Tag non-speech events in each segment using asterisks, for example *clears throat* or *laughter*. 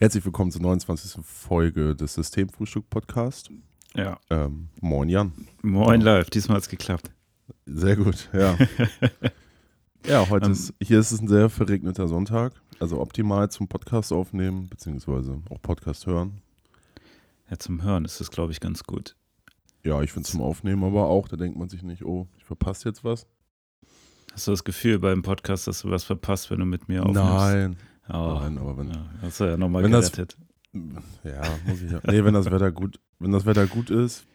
Herzlich willkommen zur 29. Folge des Systemfrühstück Podcast. Ja. Ähm, moin Jan. Moin live, diesmal hat es geklappt. Sehr gut, ja. *laughs* ja, heute Ähm, ist, hier ist es ein sehr verregneter Sonntag. Also optimal zum Podcast aufnehmen, beziehungsweise auch Podcast hören. Ja, zum Hören ist das, glaube ich, ganz gut. Ja, ich finde zum Aufnehmen aber auch, da denkt man sich nicht, oh, ich verpasse jetzt was. Hast du das Gefühl beim Podcast, dass du was verpasst, wenn du mit mir aufnimmst? Nein. Oh, Nein, aber wenn, ja, hast du ja nochmal Wenn das- gerettet. ja, muss ich ja. Nee, wenn das Wetter gut, wenn das Wetter gut ist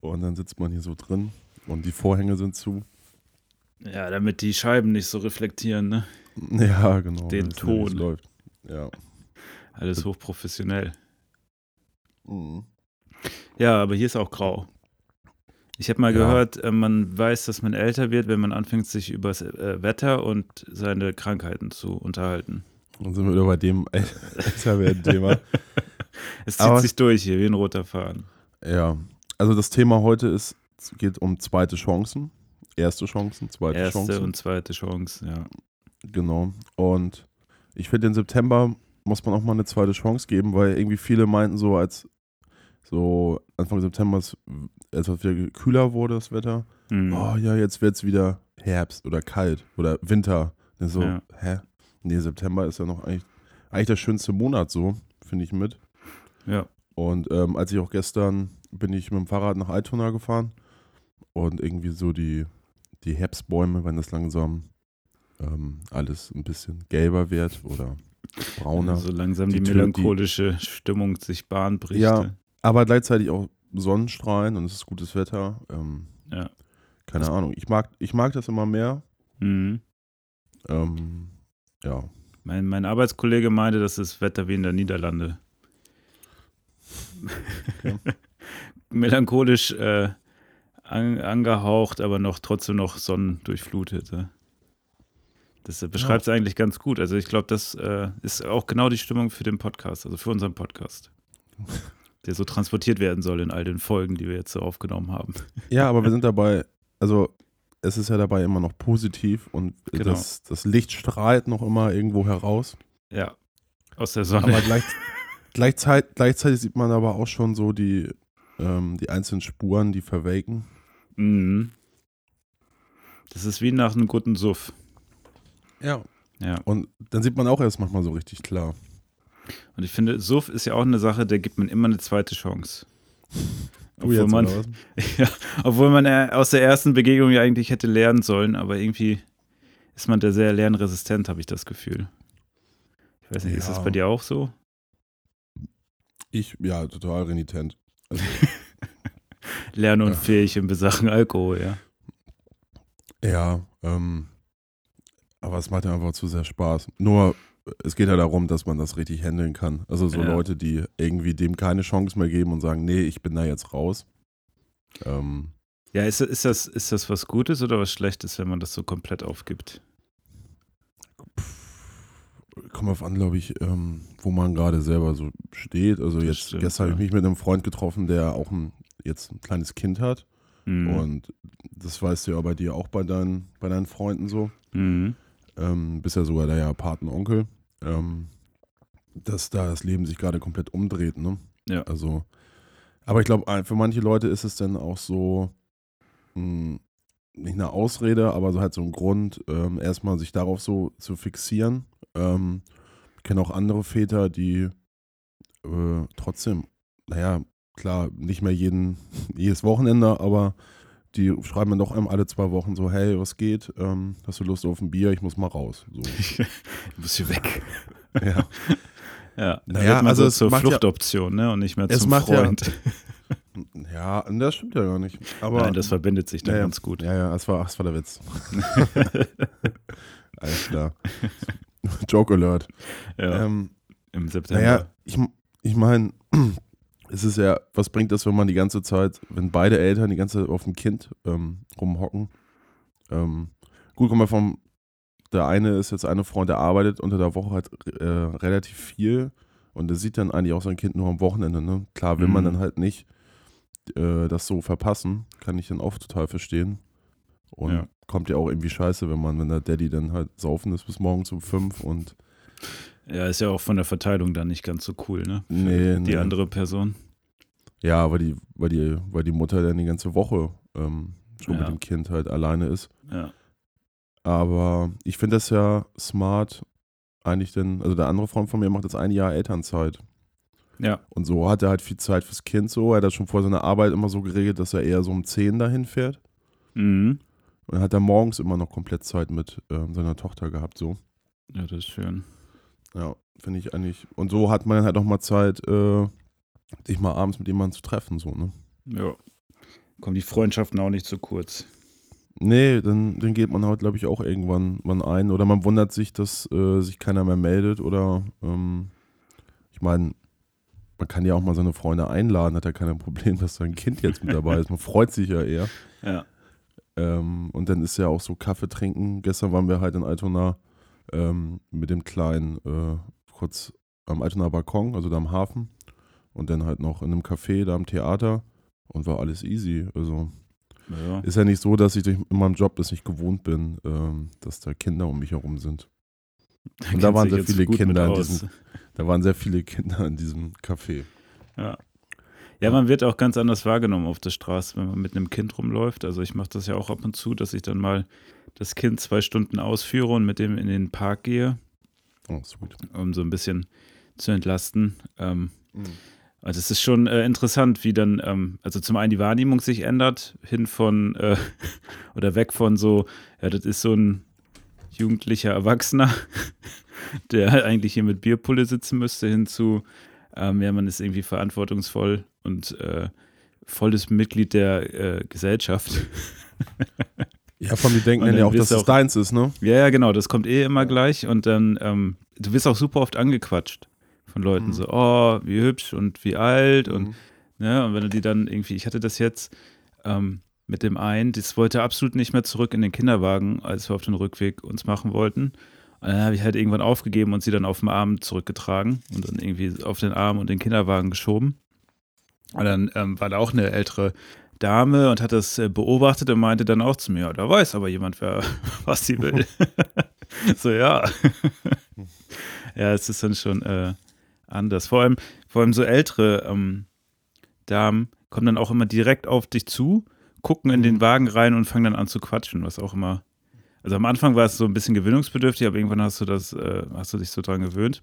und dann sitzt man hier so drin und die Vorhänge sind zu. Ja, damit die Scheiben nicht so reflektieren, ne? Ja, genau. Den Ton. läuft. Ja. Alles hochprofessionell. Mhm. Ja, aber hier ist auch grau. Ich habe mal Ja. gehört, äh, man weiß, dass man älter wird, wenn man anfängt, sich über das äh, Wetter und seine Krankheiten zu unterhalten. Dann sind wir wieder bei dem *laughs* Thema. *laughs* Es zieht Aber- sich durch hier wie ein roter Faden. Ja, also das Thema heute ist, es geht um zweite Chancen. Erste Chancen, zweite Erste Chancen. und zweite Chance, ja. Genau. Und ich finde, im September muss man auch mal eine zweite Chance geben, weil irgendwie viele meinten so, als so Anfang September, es- als es wieder kühler wurde, das Wetter, Mhm. oh ja, jetzt wird es wieder Herbst oder kalt oder Winter. Und So, Ja. hä? Nee, September ist ja noch eigentlich, eigentlich der schönste Monat so, finde ich mit. Ja. Und ähm, als ich auch gestern bin ich mit dem Fahrrad nach Altona gefahren und irgendwie so die, die Herbstbäume, wenn das langsam ähm, alles ein bisschen gelber wird oder brauner. So langsam die, Die Tür- die- melancholische Stimmung sich Bahn bricht. Ja. ne? Aber gleichzeitig auch Sonnenstrahlen und es ist gutes Wetter. Ähm, Ja. keine Das- Ahnung. Ich mag, ich mag das immer mehr. Mhm. Ähm, ja. Mein, mein Arbeitskollege meinte, das ist Wetter wie in der Niederlande. Okay. *laughs* Melancholisch äh, an, angehaucht, aber noch trotzdem noch sonnendurchflutet. Ja. Das äh, beschreibt es eigentlich ganz gut. Also ich glaube, das äh, ist auch genau die Stimmung für den Podcast, also für unseren Podcast. *laughs* Der so transportiert werden soll in all den Folgen, die wir jetzt so aufgenommen haben. Ja, aber wir sind dabei, also es ist ja dabei immer noch positiv und Genau. das, das Licht strahlt noch immer irgendwo heraus. Ja, aus der Sonne. Aber gleich, *laughs* gleichzeitig, gleichzeitig sieht man aber auch schon so die, ähm, die einzelnen Spuren, die verwelken. Mhm. Das ist wie nach einem guten Suff. Ja. Ja. Und dann sieht man auch erst manchmal so richtig klar. Und ich finde, Suff ist ja auch eine Sache, der gibt man immer eine zweite Chance. Du Obwohl man, *laughs* ja, obwohl man äh, aus der ersten Begegnung ja eigentlich hätte lernen sollen, aber irgendwie ist man da sehr lernresistent, habe ich das Gefühl. Ich weiß nicht, ist Ja. das bei dir auch so? Ich, ja, total renitent. Also, *laughs* Lernunfähig in Besachen Alkohol, ja. ja, ähm, aber es macht ja einfach zu sehr Spaß. Nur, es geht ja darum, dass man das richtig handeln kann. Also so Ja. Leute, die irgendwie dem keine Chance mehr geben und sagen, nee, ich bin da jetzt raus. Ähm, Ja, ist, ist, das, ist das was Gutes oder was Schlechtes, wenn man das so komplett aufgibt? kommt auf an, glaube ich, ähm, wo man gerade selber so steht. Also Das jetzt stimmt, gestern habe ich ja. mich mit einem Freund getroffen, der auch ein, jetzt ein kleines Kind hat. Mhm. Und das weißt du ja bei dir auch bei deinen, bei deinen Freunden so. Mhm. Ähm, bist ja sogar der ja Patenonkel. Ähm, dass da das Leben sich gerade komplett umdreht, ne? Ja. Also, aber ich glaube, für manche Leute ist es dann auch so, mh, nicht eine Ausrede, aber so halt so ein Grund, ähm, erstmal sich darauf so zu fixieren. Ähm, ich kenne auch andere Väter, die äh, trotzdem, naja, klar, nicht mehr jeden, *laughs* jedes Wochenende, aber die schreiben dann doch alle zwei Wochen so, hey, was geht? Ähm, hast du Lust auf ein Bier? Ich muss mal raus. So. *laughs* Ich muss hier weg. *laughs* ja. Ja, da Naja, also so zur macht ja- Fluchtoption, ne? Und nicht mehr zum macht ja- Freund. *laughs* ja, das stimmt ja gar nicht. Aber, Nein, das verbindet sich dann Ja, ja. ganz gut. Ja, ja, das war, das war der Witz. Alles klar. Joke Alert. ja, Ähm, im September. naja, ich, ich meine, es ist ja, was bringt das, wenn man die ganze Zeit, wenn beide Eltern die ganze Zeit auf dem Kind ähm, rumhocken? Ähm, gut, komm mal vom, der eine ist jetzt eine Freund, der arbeitet unter der Woche halt äh, relativ viel und der sieht dann eigentlich auch sein Kind nur am Wochenende. Ne? Klar will man Mhm. dann halt nicht äh, das so verpassen, kann ich dann auch total verstehen. Und Ja. kommt ja auch irgendwie scheiße, wenn man, wenn der Daddy dann halt saufen ist bis morgens um fünf und Ja, ist ja auch von der Verteilung dann nicht ganz so cool, ne? Für Nee, die nee. andere Person. Ja, weil die, weil die, weil die Mutter dann die ganze Woche ähm, schon Ja. mit dem Kind halt alleine ist. Ja. Aber ich finde das ja smart, eigentlich denn, also der andere Freund von mir macht jetzt ein Jahr Elternzeit. Ja. Und so hat er halt viel Zeit fürs Kind so. Er hat das schon vor seiner Arbeit immer so geregelt, dass er eher so um 10 dahin fährt. Mhm. Und hat er morgens immer noch komplett Zeit mit ähm, seiner Tochter gehabt, so. Ja, das ist schön. Ja, finde ich eigentlich. Und so hat man dann halt auch mal Zeit, äh, sich mal abends mit jemandem zu treffen, so, ne? Ja. Kommen die Freundschaften auch nicht zu kurz. Nee, dann, dann geht man halt, glaube ich, auch irgendwann wann ein. Oder man wundert sich, dass äh, sich keiner mehr meldet. Oder ähm, ich meine, man kann ja auch mal seine Freunde einladen, hat ja kein Problem, *laughs* dass sein Kind jetzt mit dabei ist. Man freut sich ja eher. Ja. Ähm, und dann ist ja auch so Kaffee trinken. Gestern waren wir halt in Altona ähm, mit dem Kleinen äh, kurz am Altonaer Balkon, also da am Hafen. Und dann halt noch in einem Café da am Theater. Und war alles easy. Also ja. ist ja nicht so, dass ich in meinem Job das nicht gewohnt bin, ähm, dass da Kinder um mich herum sind. Und da waren sehr viele Kinder in diesem, da waren sehr viele Kinder in diesem Café. Ja. Ja, man wird auch ganz anders wahrgenommen auf der Straße, wenn man mit einem Kind rumläuft. Also ich mache das ja auch ab und zu, dass ich dann mal das Kind zwei Stunden ausführe und mit dem in den Park gehe, Oh, gut. um so ein bisschen zu entlasten. Ähm, also es ist schon äh, interessant, wie dann, ähm, also zum einen die Wahrnehmung sich ändert, hin von äh, *laughs* oder weg von so, ja, das ist so ein jugendlicher Erwachsener, *laughs* der halt eigentlich hier mit Bierpulle sitzen müsste, hin zu, ähm, ja, man ist irgendwie verantwortungsvoll und äh, volles Mitglied der äh, Gesellschaft. *laughs* Ja, von mir denken Und dann ja auch, dass es deins ist, ne? Ja, ja, genau, das kommt eh immer gleich und dann, ähm, du wirst auch super oft angequatscht von Leuten, Mhm. so, oh, wie hübsch und wie alt und Mhm. Ne? Und wenn du die dann irgendwie, ich hatte das jetzt ähm, mit dem einen, das wollte absolut nicht mehr zurück in den Kinderwagen, als wir auf den Rückweg uns machen wollten. Und dann habe ich halt irgendwann aufgegeben und sie dann auf dem Arm zurückgetragen und dann irgendwie auf den Arm und den Kinderwagen geschoben. Und dann ähm, war da auch eine ältere Dame und hat das äh, beobachtet und meinte dann auch zu mir, ja, da weiß aber jemand, wer, *laughs* was sie will. *laughs* so, ja. *laughs* ja, es ist dann schon äh, anders. Vor allem, vor allem so ältere ähm, Damen kommen dann auch immer direkt auf dich zu, gucken in den Wagen rein und fangen dann an zu quatschen, was auch immer. Also am Anfang war es so ein bisschen gewöhnungsbedürftig, aber irgendwann hast du das, äh, hast du dich so dran gewöhnt.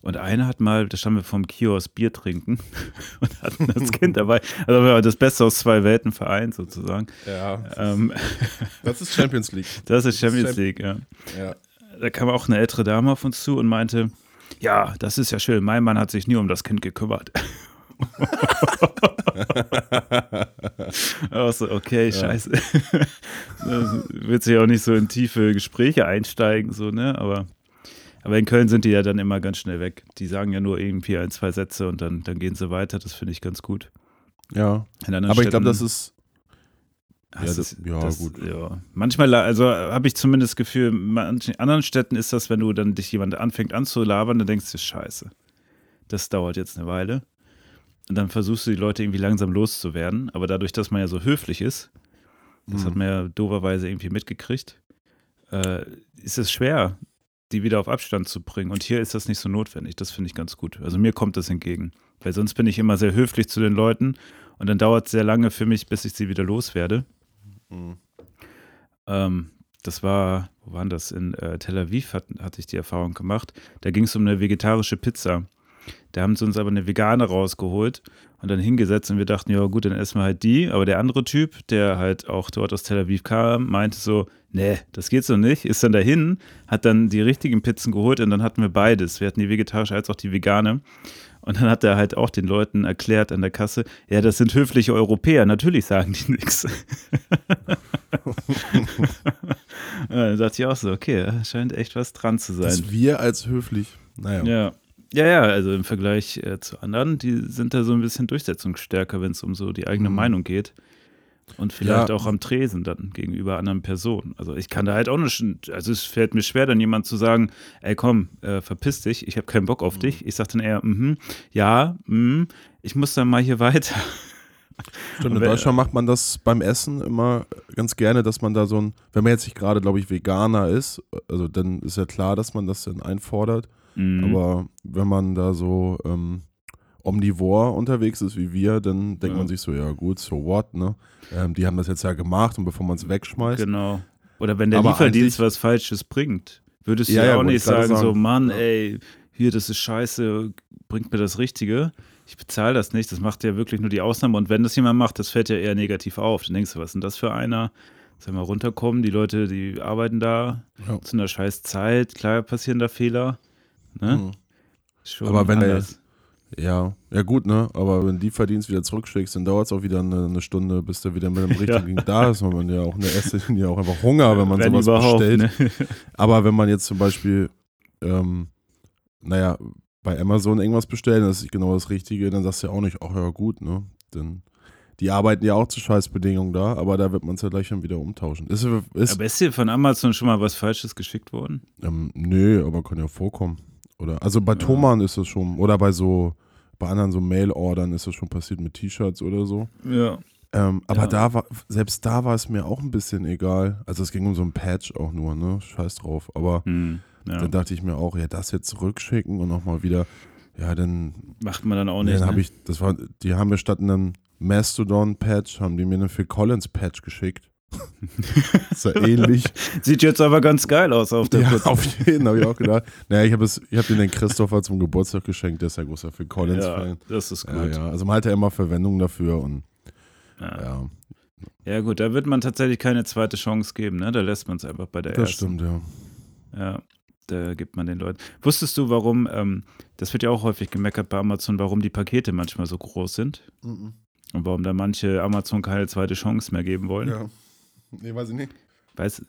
Und einer hat mal, da standen wir vom Kiosk Bier trinken *laughs* und hatten das *laughs* Kind dabei. Also das Beste aus zwei Welten vereint sozusagen. Ja. Ähm, *laughs* Das ist Champions League. das ist Champions Champ- League, ja. Ja. Da kam auch eine ältere Dame auf uns zu und meinte, ja, das ist ja schön, mein Mann hat sich nie um das Kind gekümmert. Auch so, okay, scheiße. *laughs* Wird sich auch nicht so in tiefe Gespräche einsteigen, so, ne? Aber, aber in Köln sind die ja dann immer ganz schnell weg. Die sagen ja nur irgendwie ein, zwei Sätze und dann, dann gehen sie weiter. Das finde ich ganz gut. ja. Aber ich glaube, Städten das ist. hast ja, das- ja, das, gut. Ja. Manchmal, also habe ich zumindest das Gefühl, in manchen anderen Städten ist das, wenn du dann dich jemand anfängt anzulabern, dann denkst du, scheiße, das dauert jetzt eine Weile. Und dann versuchst du die Leute irgendwie langsam loszuwerden. Aber dadurch, dass man ja so höflich ist, das hat Mhm. man ja doverweise irgendwie mitgekriegt, äh, ist es schwer, die wieder auf Abstand zu bringen. Und hier ist das nicht so notwendig. Das finde ich ganz gut. Also mir kommt das entgegen. Weil sonst bin ich immer sehr höflich zu den Leuten und dann dauert es sehr lange für mich, bis ich sie wieder loswerde. Mhm. Ähm, das war, wo waren das? In äh, Tel Aviv hat, hatte ich die Erfahrung gemacht. Da ging es um eine vegetarische Pizza. Da haben sie uns aber eine vegane rausgeholt und dann hingesetzt und wir dachten, ja gut, dann essen wir halt die. Aber der andere Typ, der halt auch dort aus Tel Aviv kam, meinte so, nee, das geht so nicht. Ist dann dahin, hat dann die richtigen Pizzen geholt und dann hatten wir beides. Wir hatten die vegetarische als auch die vegane. Und dann hat er halt auch den Leuten erklärt an der Kasse, ja, das sind höfliche Europäer, natürlich sagen die nichts. *laughs* Dann dachte ich auch so, okay, scheint echt was dran zu sein. Dass wir als höflich. Naja. Ja. Ja, ja, also im Vergleich äh, zu anderen, die sind da so ein bisschen durchsetzungsstärker, wenn es um so die eigene Mhm. Meinung geht. Und vielleicht Ja. auch am Tresen dann gegenüber anderen Personen. Also ich kann da halt auch nicht, also es fällt mir schwer, dann jemand zu sagen, ey komm, äh, verpiss dich, ich habe keinen Bock auf dich. Ich sage dann eher, mhm, ja, mhm, ich muss dann mal hier weiter. Stimmt, in Deutschland macht man das beim Essen immer ganz gerne, dass man da so ein, wenn man jetzt nicht gerade, glaube ich, Veganer ist, also dann ist ja klar, dass man das dann einfordert. Mhm. Aber wenn man da so ähm, omnivor unterwegs ist wie wir, dann denkt Ja. man sich so, ja gut, so what, ne? Ähm, die haben das jetzt ja gemacht und bevor man es wegschmeißt. Genau. Oder wenn der Aber Lieferdienst was Falsches bringt, würdest du Ja, ja, auch nicht ich gerade sagen, so, sagen. Mann, ey, hier, das ist scheiße, bringt mir das Richtige. Ich bezahle das nicht. Das macht ja wirklich nur die Ausnahme. Und wenn das jemand macht, das fällt ja eher negativ auf. Dann denkst du, was ist denn das für einer? Sag mal, runterkommen, die Leute, die arbeiten da Ja. zu einer scheiß Zeit. Klar passieren da Fehler. Ne? Mhm. Schon Aber wenn der- anders. Ja, ja gut, ne? Aber wenn die Verdienst wieder zurückschickst, dann dauert es auch wieder eine, eine Stunde, bis der wieder mit dem *laughs* richtigen da ist. Und man ja auch in der Esslichen ja auch einfach Hunger, wenn man Wenn sowas bestellt. ne? *laughs* Aber wenn man jetzt zum Beispiel, ähm, naja, bei Amazon irgendwas bestellen, das ist genau das Richtige, dann sagst du ja auch nicht, ach ja gut, ne? Denn die arbeiten ja auch zu Scheißbedingungen da, aber da wird man es ja gleich dann wieder umtauschen. Ist, ist, Aber ist dir von Amazon schon mal was Falsches geschickt worden? ähm, nö, aber kann ja vorkommen. Oder, also bei Ja. Thomann ist das schon, oder bei so, bei anderen so Mail-Ordern ist das schon passiert mit T-Shirts oder so. Ja. Ähm, aber Ja. da war, selbst da war es mir auch ein bisschen egal. Also es ging um so ein Patch auch nur, ne? Scheiß drauf. Aber Hm. ja. dann dachte ich mir auch, ja, das jetzt zurückschicken und nochmal wieder, ja, dann, Macht man dann auch nicht. dann habe ne? ich, das war, die haben mir statt einem Mastodon-Patch, haben die mir einen Phil Collins-Patch geschickt. *laughs* ist ja ähnlich. Sieht jetzt aber ganz geil aus auf der ja, auf jeden habe ich auch gedacht. *laughs* Naja, ich habe hab den den Christopher zum Geburtstag geschenkt, der ist ja großer Phil Ja, Collins-Fan. das ist gut. Ja, ja, also man hat ja immer Verwendung dafür und Ja. ja, Ja, gut, da wird man tatsächlich keine zweite Chance geben, ne? Da lässt man es einfach bei der das ersten. stimmt, ja. Ja, da gibt man den Leuten. Wusstest du, warum, ähm, das wird ja auch häufig gemeckert bei Amazon, warum die Pakete manchmal so groß sind und warum da manche Amazon keine zweite Chance mehr geben wollen? Ja. Nee, weiß ich nicht. Weißt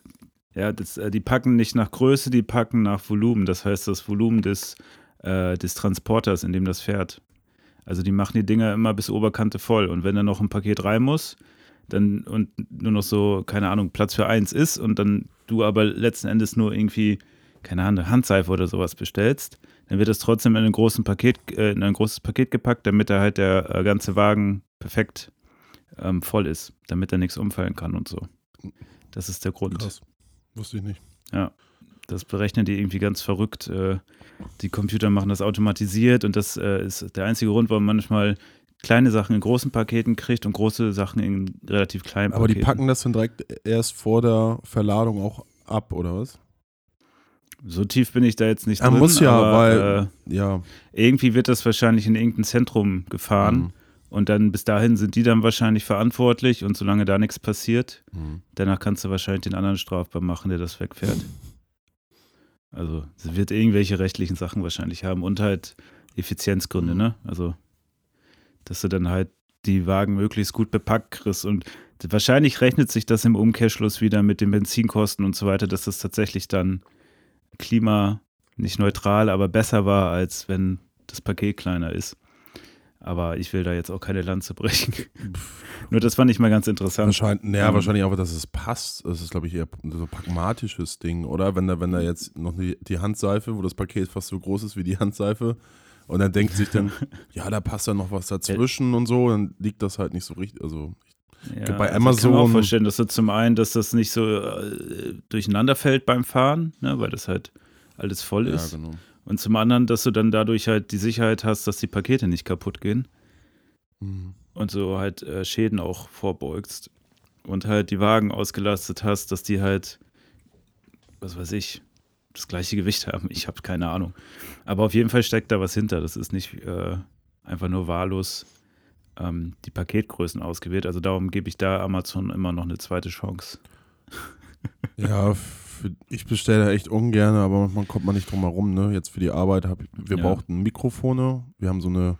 ja, das, äh, die packen nicht nach Größe, die packen nach Volumen. Das heißt, das Volumen des, äh, des Transporters, in dem das fährt. Also die machen die Dinger immer bis Oberkante voll. Und wenn da noch ein Paket rein muss, dann und nur noch so, keine Ahnung, Platz für eins ist und dann du aber letzten Endes nur irgendwie, keine Ahnung, Handseife oder sowas bestellst, dann wird das trotzdem in ein, Paket, äh, in ein großes Paket gepackt, damit da halt der äh, ganze Wagen perfekt ähm, voll ist, damit da nichts umfallen kann und so. Das ist der Grund. Krass. Wusste ich nicht. Das berechnen die irgendwie ganz verrückt. Äh, die Computer machen das automatisiert und das äh, ist der einzige Grund, warum man manchmal kleine Sachen in großen Paketen kriegt und große Sachen in relativ kleinen Aber die Paketen. packen das dann direkt erst vor der Verladung auch ab, oder was? So tief bin ich da jetzt nicht Ah, drin. muss ja, aber, weil- Äh, Ja. irgendwie wird das wahrscheinlich in irgendein Zentrum gefahren Mhm. Und dann bis dahin sind die dann wahrscheinlich verantwortlich und solange da nichts passiert, Mhm. danach kannst du wahrscheinlich den anderen strafbar machen, der das wegfährt. Also sie wird irgendwelche rechtlichen Sachen wahrscheinlich haben und halt Effizienzgründe, Mhm. ne? Also dass du dann halt die Wagen möglichst gut bepackt kriegst und wahrscheinlich rechnet sich das im Umkehrschluss wieder mit den Benzinkosten und so weiter, dass das tatsächlich dann klima nicht neutral, aber besser war, als wenn das Paket kleiner ist. Aber ich will da jetzt auch keine Lanze brechen. *laughs* Nur das fand ich mal ganz interessant. Wahrscheinlich, naja, Ähm. wahrscheinlich auch, dass es passt. Das ist, glaube ich, eher so ein pragmatisches Ding, oder? Wenn da, wenn da jetzt noch die, die Handseife, wo das Paket fast so groß ist wie die Handseife, und dann denkt sich dann, *laughs* ja, da passt ja noch was dazwischen und so, dann liegt das halt nicht so richtig. Also, Ja, bei also Ich kann mir auch Amazon- vorstellen, dass du zum einen, dass das nicht so äh, durcheinander fällt beim Fahren, ne, weil das halt alles voll ja, ist. genau. Und zum anderen, dass du dann dadurch halt die Sicherheit hast, dass die Pakete nicht kaputt gehen Mhm. und so halt äh, Schäden auch vorbeugst. Und halt die Wagen ausgelastet hast, dass die halt, was weiß ich, das gleiche Gewicht haben. Ich habe keine Ahnung. Aber auf jeden Fall steckt da was hinter. Das ist nicht äh, einfach nur wahllos ähm, die Paketgrößen ausgewählt. Also darum gebe ich da Amazon immer noch eine zweite Chance. Ja, *laughs* für, ich bestelle echt ungern, aber man kommt man nicht drum herum. Ne? Jetzt für die Arbeit ich, wir Ja. brauchten Mikrofone. Wir haben so eine,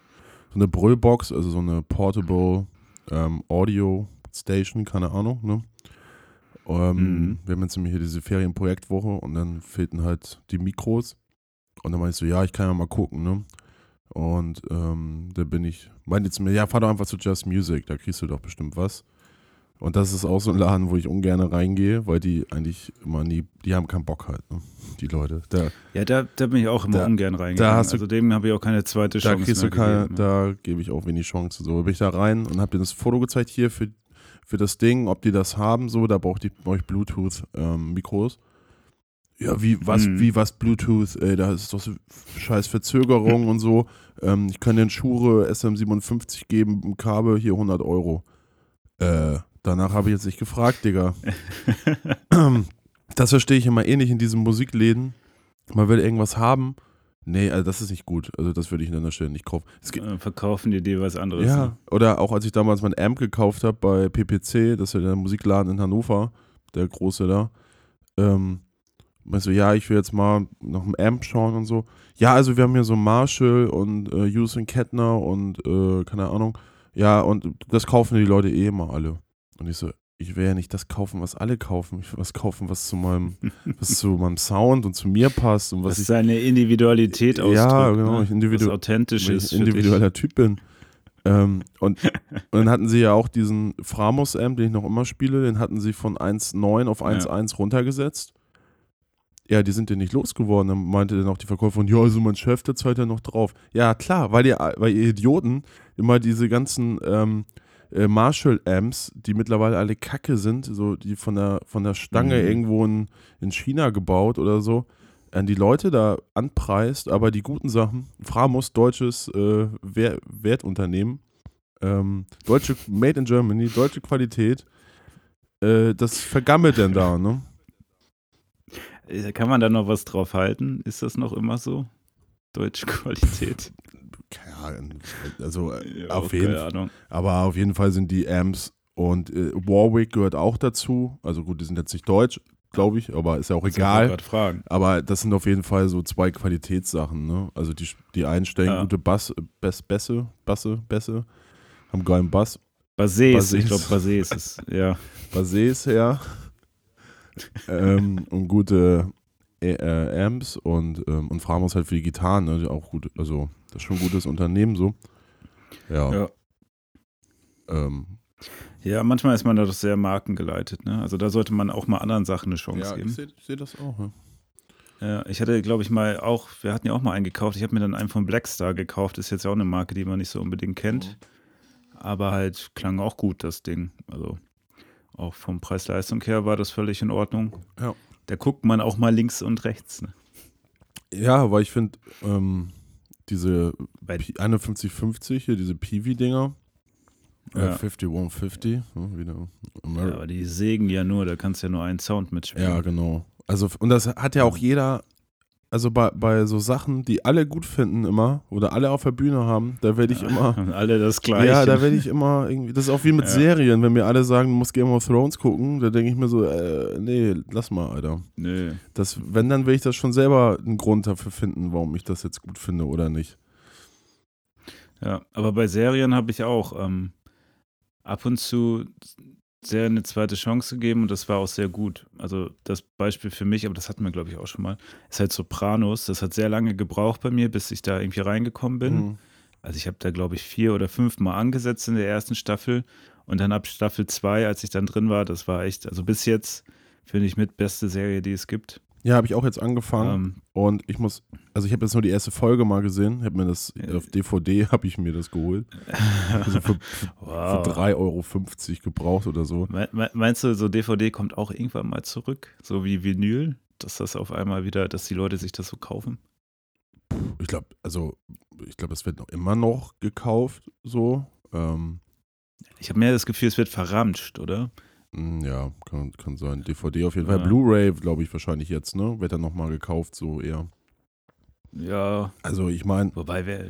so eine Brüllbox, also so eine Portable ähm, Audio Station, keine Ahnung. Ne? Ähm, Mhm. Wir haben jetzt nämlich hier diese Ferienprojektwoche und dann fehlten halt die Mikros. Und dann meinte ich so, ja, ich kann ja mal gucken, ne? Und ähm, da bin ich, meinte zu mir, ja, fahr doch einfach zu Just Music, da kriegst du doch bestimmt was. Und das ist auch so ein Laden, wo ich ungern reingehe, weil die eigentlich immer nie, die haben keinen Bock halt, ne? die Leute. Da, Ja, da, da bin ich auch immer Da- ungern reingegangen. da hast du- also dem habe ich auch keine zweite da Chance kriegst du keine, gegeben. da gebe ich auch wenig Chance. So bin ich da rein und habe dir das Foto gezeigt hier für, für das Ding, ob die das haben, so, da braucht ich, brauch ich Bluetooth-Mikros. ja, wie was, Mhm. wie was Bluetooth, ey, da ist doch so scheiß Verzögerung und so. Ähm, ich kann den Schure SM57 geben, ein Kabel, hier 100 Euro. Äh, danach habe ich jetzt nicht gefragt, Digga. *clears throat* das verstehe ich immer eh nicht in diesen Musikläden. Man will irgendwas haben. Nee, also das ist nicht gut. Also das würde ich an der Stelle nicht kaufen. Äh, Verkaufen die dir was anderes. ja, ne? oder auch als ich damals mein Amp gekauft habe bei PPC, das ist ja der Musikladen in Hannover, der große da. Ähm, meinst du, ja, ich will jetzt mal nach dem Amp schauen und so. Ja, also wir haben hier so Marshall und äh, Hughes Kettner und äh, keine Ahnung. Ja, und das kaufen die Leute eh immer alle. Und ich so, ich will ja nicht das kaufen, was alle kaufen. Ich will was kaufen, was zu meinem, *laughs* was zu meinem Sound und zu mir passt und was Was ich seine Individualität ausdrückt. Ja, genau, ne? ich individu- was authentisch ist. ich individueller Typ bin. ähm, und, *laughs* und dann hatten sie ja auch diesen Framos-Amp, den ich noch immer spiele, den hatten sie von 1.9 auf 1.1 runtergesetzt. Ja, die sind ja nicht losgeworden. Dann meinte dann auch die Verkäuferin, ja, also mein Chef, der zahlt ja noch drauf. Ja, klar, weil ihr, weil ihr Idioten immer diese ganzen ähm, äh, Marshall-Amps, die mittlerweile alle Kacke sind, so die von der, von der Stange Mhm. irgendwo in, in China gebaut oder so, an die Leute da anpreist, aber die guten Sachen, Framus, deutsches äh, Wer Wertunternehmen, ähm, deutsche Made in Germany, deutsche Qualität, äh, das vergammelt denn da, ne? Äh, Kann man da noch was drauf halten? Ist das noch immer so? Deutsche Qualität. *laughs* Ja, also äh, Ja, auf jeden keine Fall. Ahnung. Aber auf jeden Fall sind die Amps und äh, Warwick gehört auch dazu. Also gut, die sind jetzt nicht deutsch, glaube ich, aber ist ja auch Das egal. Aber das sind auf jeden Fall so zwei Qualitätssachen, ne? Also die, die einen stellen Ja. gute Bass, Bass, Bässe, Basse, Bässe, haben geilen Bass, Basés, Basés. ich glaube Basés ist, ja. *laughs* Bassés her ähm, und gute äh, äh, Amps und, ähm, und Framos halt für die Gitarren, ne? die auch gut, also das ist schon ein gutes Unternehmen so. Ja. Ja. Ähm, Ja, manchmal ist man da doch sehr markengeleitet, ne? Also da sollte man auch mal anderen Sachen eine Chance ja, geben. ich sehe seh das auch. Ja. Ja, ich hatte, glaube ich, mal auch, wir hatten ja auch mal einen gekauft. Ich habe mir dann einen von Blackstar gekauft. Ist jetzt ja auch eine Marke, die man nicht so unbedingt kennt. Aber halt klang auch gut, das Ding. Also auch vom Preis-Leistung her war das völlig in Ordnung. Ja. Da guckt man auch mal links und rechts. Ne? Ja, weil ich finde, ähm, diese Bei- P 5150 hier, diese Peavy-Dinger, äh, Ja. 5150, ne, wieder Ja, aber die sägen ja nur, da kannst du ja nur einen Sound mitspielen. Ja, genau. Also, und das hat ja auch jeder, also bei, bei so Sachen, die alle gut finden immer, oder alle auf der Bühne haben, da werde ich immer, Haben *laughs* alle das gleiche. ja, da werde ich immer irgendwie, das ist auch wie mit Ja. Serien, wenn mir alle sagen, du musst Game of Thrones gucken, da denke ich mir so, äh, nee, lass mal, Alter. Nö. Das, wenn, dann will ich das schon selber einen Grund dafür finden, warum ich das jetzt gut finde oder nicht. Ja, aber bei Serien habe ich auch ähm, ab und zu sehr eine zweite Chance gegeben und das war auch sehr gut. Also das Beispiel für mich, aber das hatten wir, glaube ich, auch schon mal, ist halt Sopranos. Das hat sehr lange gebraucht bei mir, bis ich da irgendwie reingekommen bin. Mhm. Also ich habe da, glaube ich, vier oder fünf Mal angesetzt in der ersten Staffel und dann ab Staffel zwei, als ich dann drin war, das war echt, also bis jetzt finde ich mit beste Serie, die es gibt. Ja, habe ich auch jetzt angefangen. Ähm, Und ich muss, also ich habe jetzt nur die erste Folge mal gesehen, habe mir das Ja. auf DVD *laughs* habe ich mir das geholt. Also für, wow. für 3,50 Euro gebraucht oder so. Me- me- Meinst du, so DVD kommt auch irgendwann mal zurück? So wie Vinyl? Dass das auf einmal wieder, dass die Leute sich das so kaufen? Ich glaube, also ich glaube, es wird noch immer noch gekauft, so. Ähm, Ich habe mehr das Gefühl, es wird verramscht, oder? Mh, ja, kann, kann sein. DVD auf jeden Ja. Fall. Blu-ray, glaube ich, wahrscheinlich jetzt, ne? Wird dann nochmal gekauft, so eher. Ja, Also ich meine,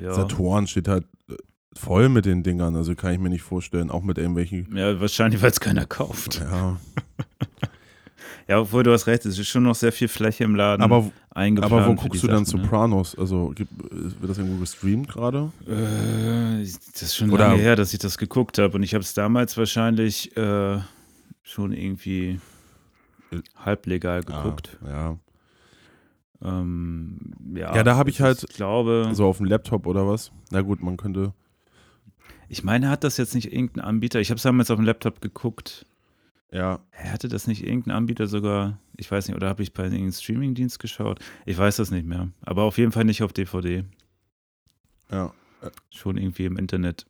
ja. Saturn steht halt äh, voll mit den Dingern, also kann ich mir nicht vorstellen, auch mit irgendwelchen. Ja, wahrscheinlich, weil es keiner kauft. Ja, *laughs* Ja, obwohl du hast recht, es ist schon noch sehr viel Fläche im Laden aber, aber wo guckst du dann Sachen, ne? Sopranos? Also gibt, wird das irgendwo gestreamt gerade? Äh, das ist schon Oder- lange her, dass ich das geguckt habe. Und ich habe es damals wahrscheinlich äh, schon irgendwie halblegal geguckt. Ah, ja. Ähm, ja, Ja, da habe ich halt- Ich glaube, Also auf dem Laptop oder was? Na gut, man könnte. ich meine, hat das jetzt nicht irgendein Anbieter? Ich habe es damals auf dem Laptop geguckt. Ja, Hatte das nicht irgendein Anbieter sogar? Ich weiß nicht, oder habe ich bei irgendeinem Streamingdienst geschaut? Ich weiß das nicht mehr. Aber auf jeden Fall nicht auf DVD. ja. Schon irgendwie im Internet.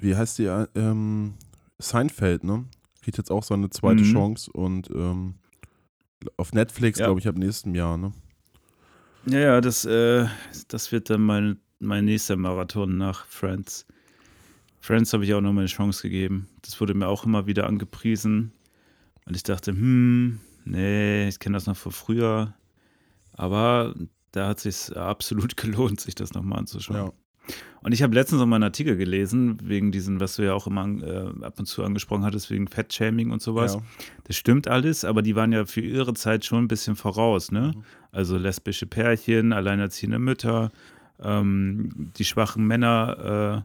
Wie heißt die? äh, Ähm, Seinfeld, ne? Kriegt jetzt auch so eine zweite Mhm. Chance und ähm, auf Netflix, Ja. glaube ich, ab nächsten Jahr, ne? Ja, ja, das, äh, das wird dann mein, mein nächster Marathon nach Friends. Friends habe ich auch nochmal eine Chance gegeben. Das wurde mir auch immer wieder angepriesen. Und ich dachte, hm, nee, ich kenne das noch von früher. Aber da hat es sich absolut *laughs* gelohnt, sich das nochmal anzuschauen. Ja. Und ich habe letztens noch mal einen Artikel gelesen, wegen diesen, was du ja auch immer äh, ab und zu angesprochen hattest, wegen Fettshaming und sowas. Ja. Das stimmt alles, aber die waren ja für ihre Zeit schon ein bisschen voraus, ne? Mhm. Also lesbische Pärchen, alleinerziehende Mütter, ähm, die schwachen Männer,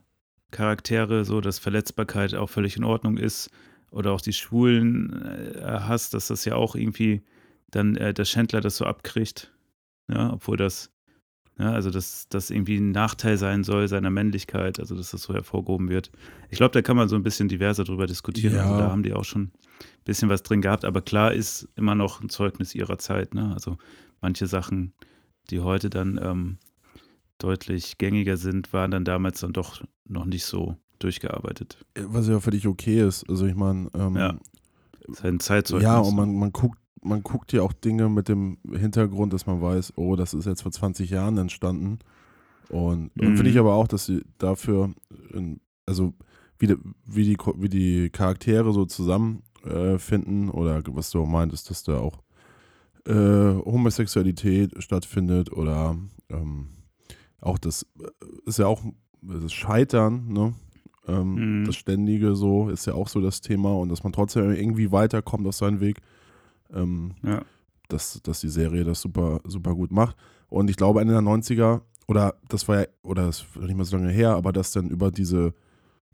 äh, so dass Verletzbarkeit auch völlig in Ordnung ist. Oder auch die schwulen äh, Hass, dass das ja auch irgendwie dann äh, der Schändler das so abkriegt. Ja, obwohl das, ja, also dass das irgendwie ein Nachteil sein soll seiner Männlichkeit, also dass das so hervorgehoben wird. Ich glaube, da kann man so ein bisschen diverser drüber diskutieren. Ja. Also da haben die auch schon ein bisschen was drin gehabt, aber klar ist immer noch ein Zeugnis ihrer Zeit. Ne? Also manche Sachen, die heute dann ähm, deutlich gängiger sind, waren dann damals dann doch noch nicht so durchgearbeitet. Was ja völlig okay ist. Also ich meine, ähm, Ja, ist halt Zeitzeugnis. ja, und man, man guckt, man guckt ja auch Dinge mit dem Hintergrund, dass man weiß, oh, das ist jetzt vor 20 Jahren entstanden. Und, und Mhm. finde ich aber auch, dass sie dafür, in, also wie die, wie die, wie die Charaktere so zusammenfinden äh, oder was du auch meintest, dass da auch äh, Homosexualität stattfindet oder ähm, auch das äh, ist ja auch das Scheitern, ne? Ähm, Mhm. Das Ständige so ist ja auch so das Thema und dass man trotzdem irgendwie weiterkommt auf seinen Weg. Ähm, Ja. dass, dass die Serie das super, super gut macht. Und ich glaube, Ende der 90er, oder das war ja, oder das ist nicht mehr so lange her, aber dass dann über diese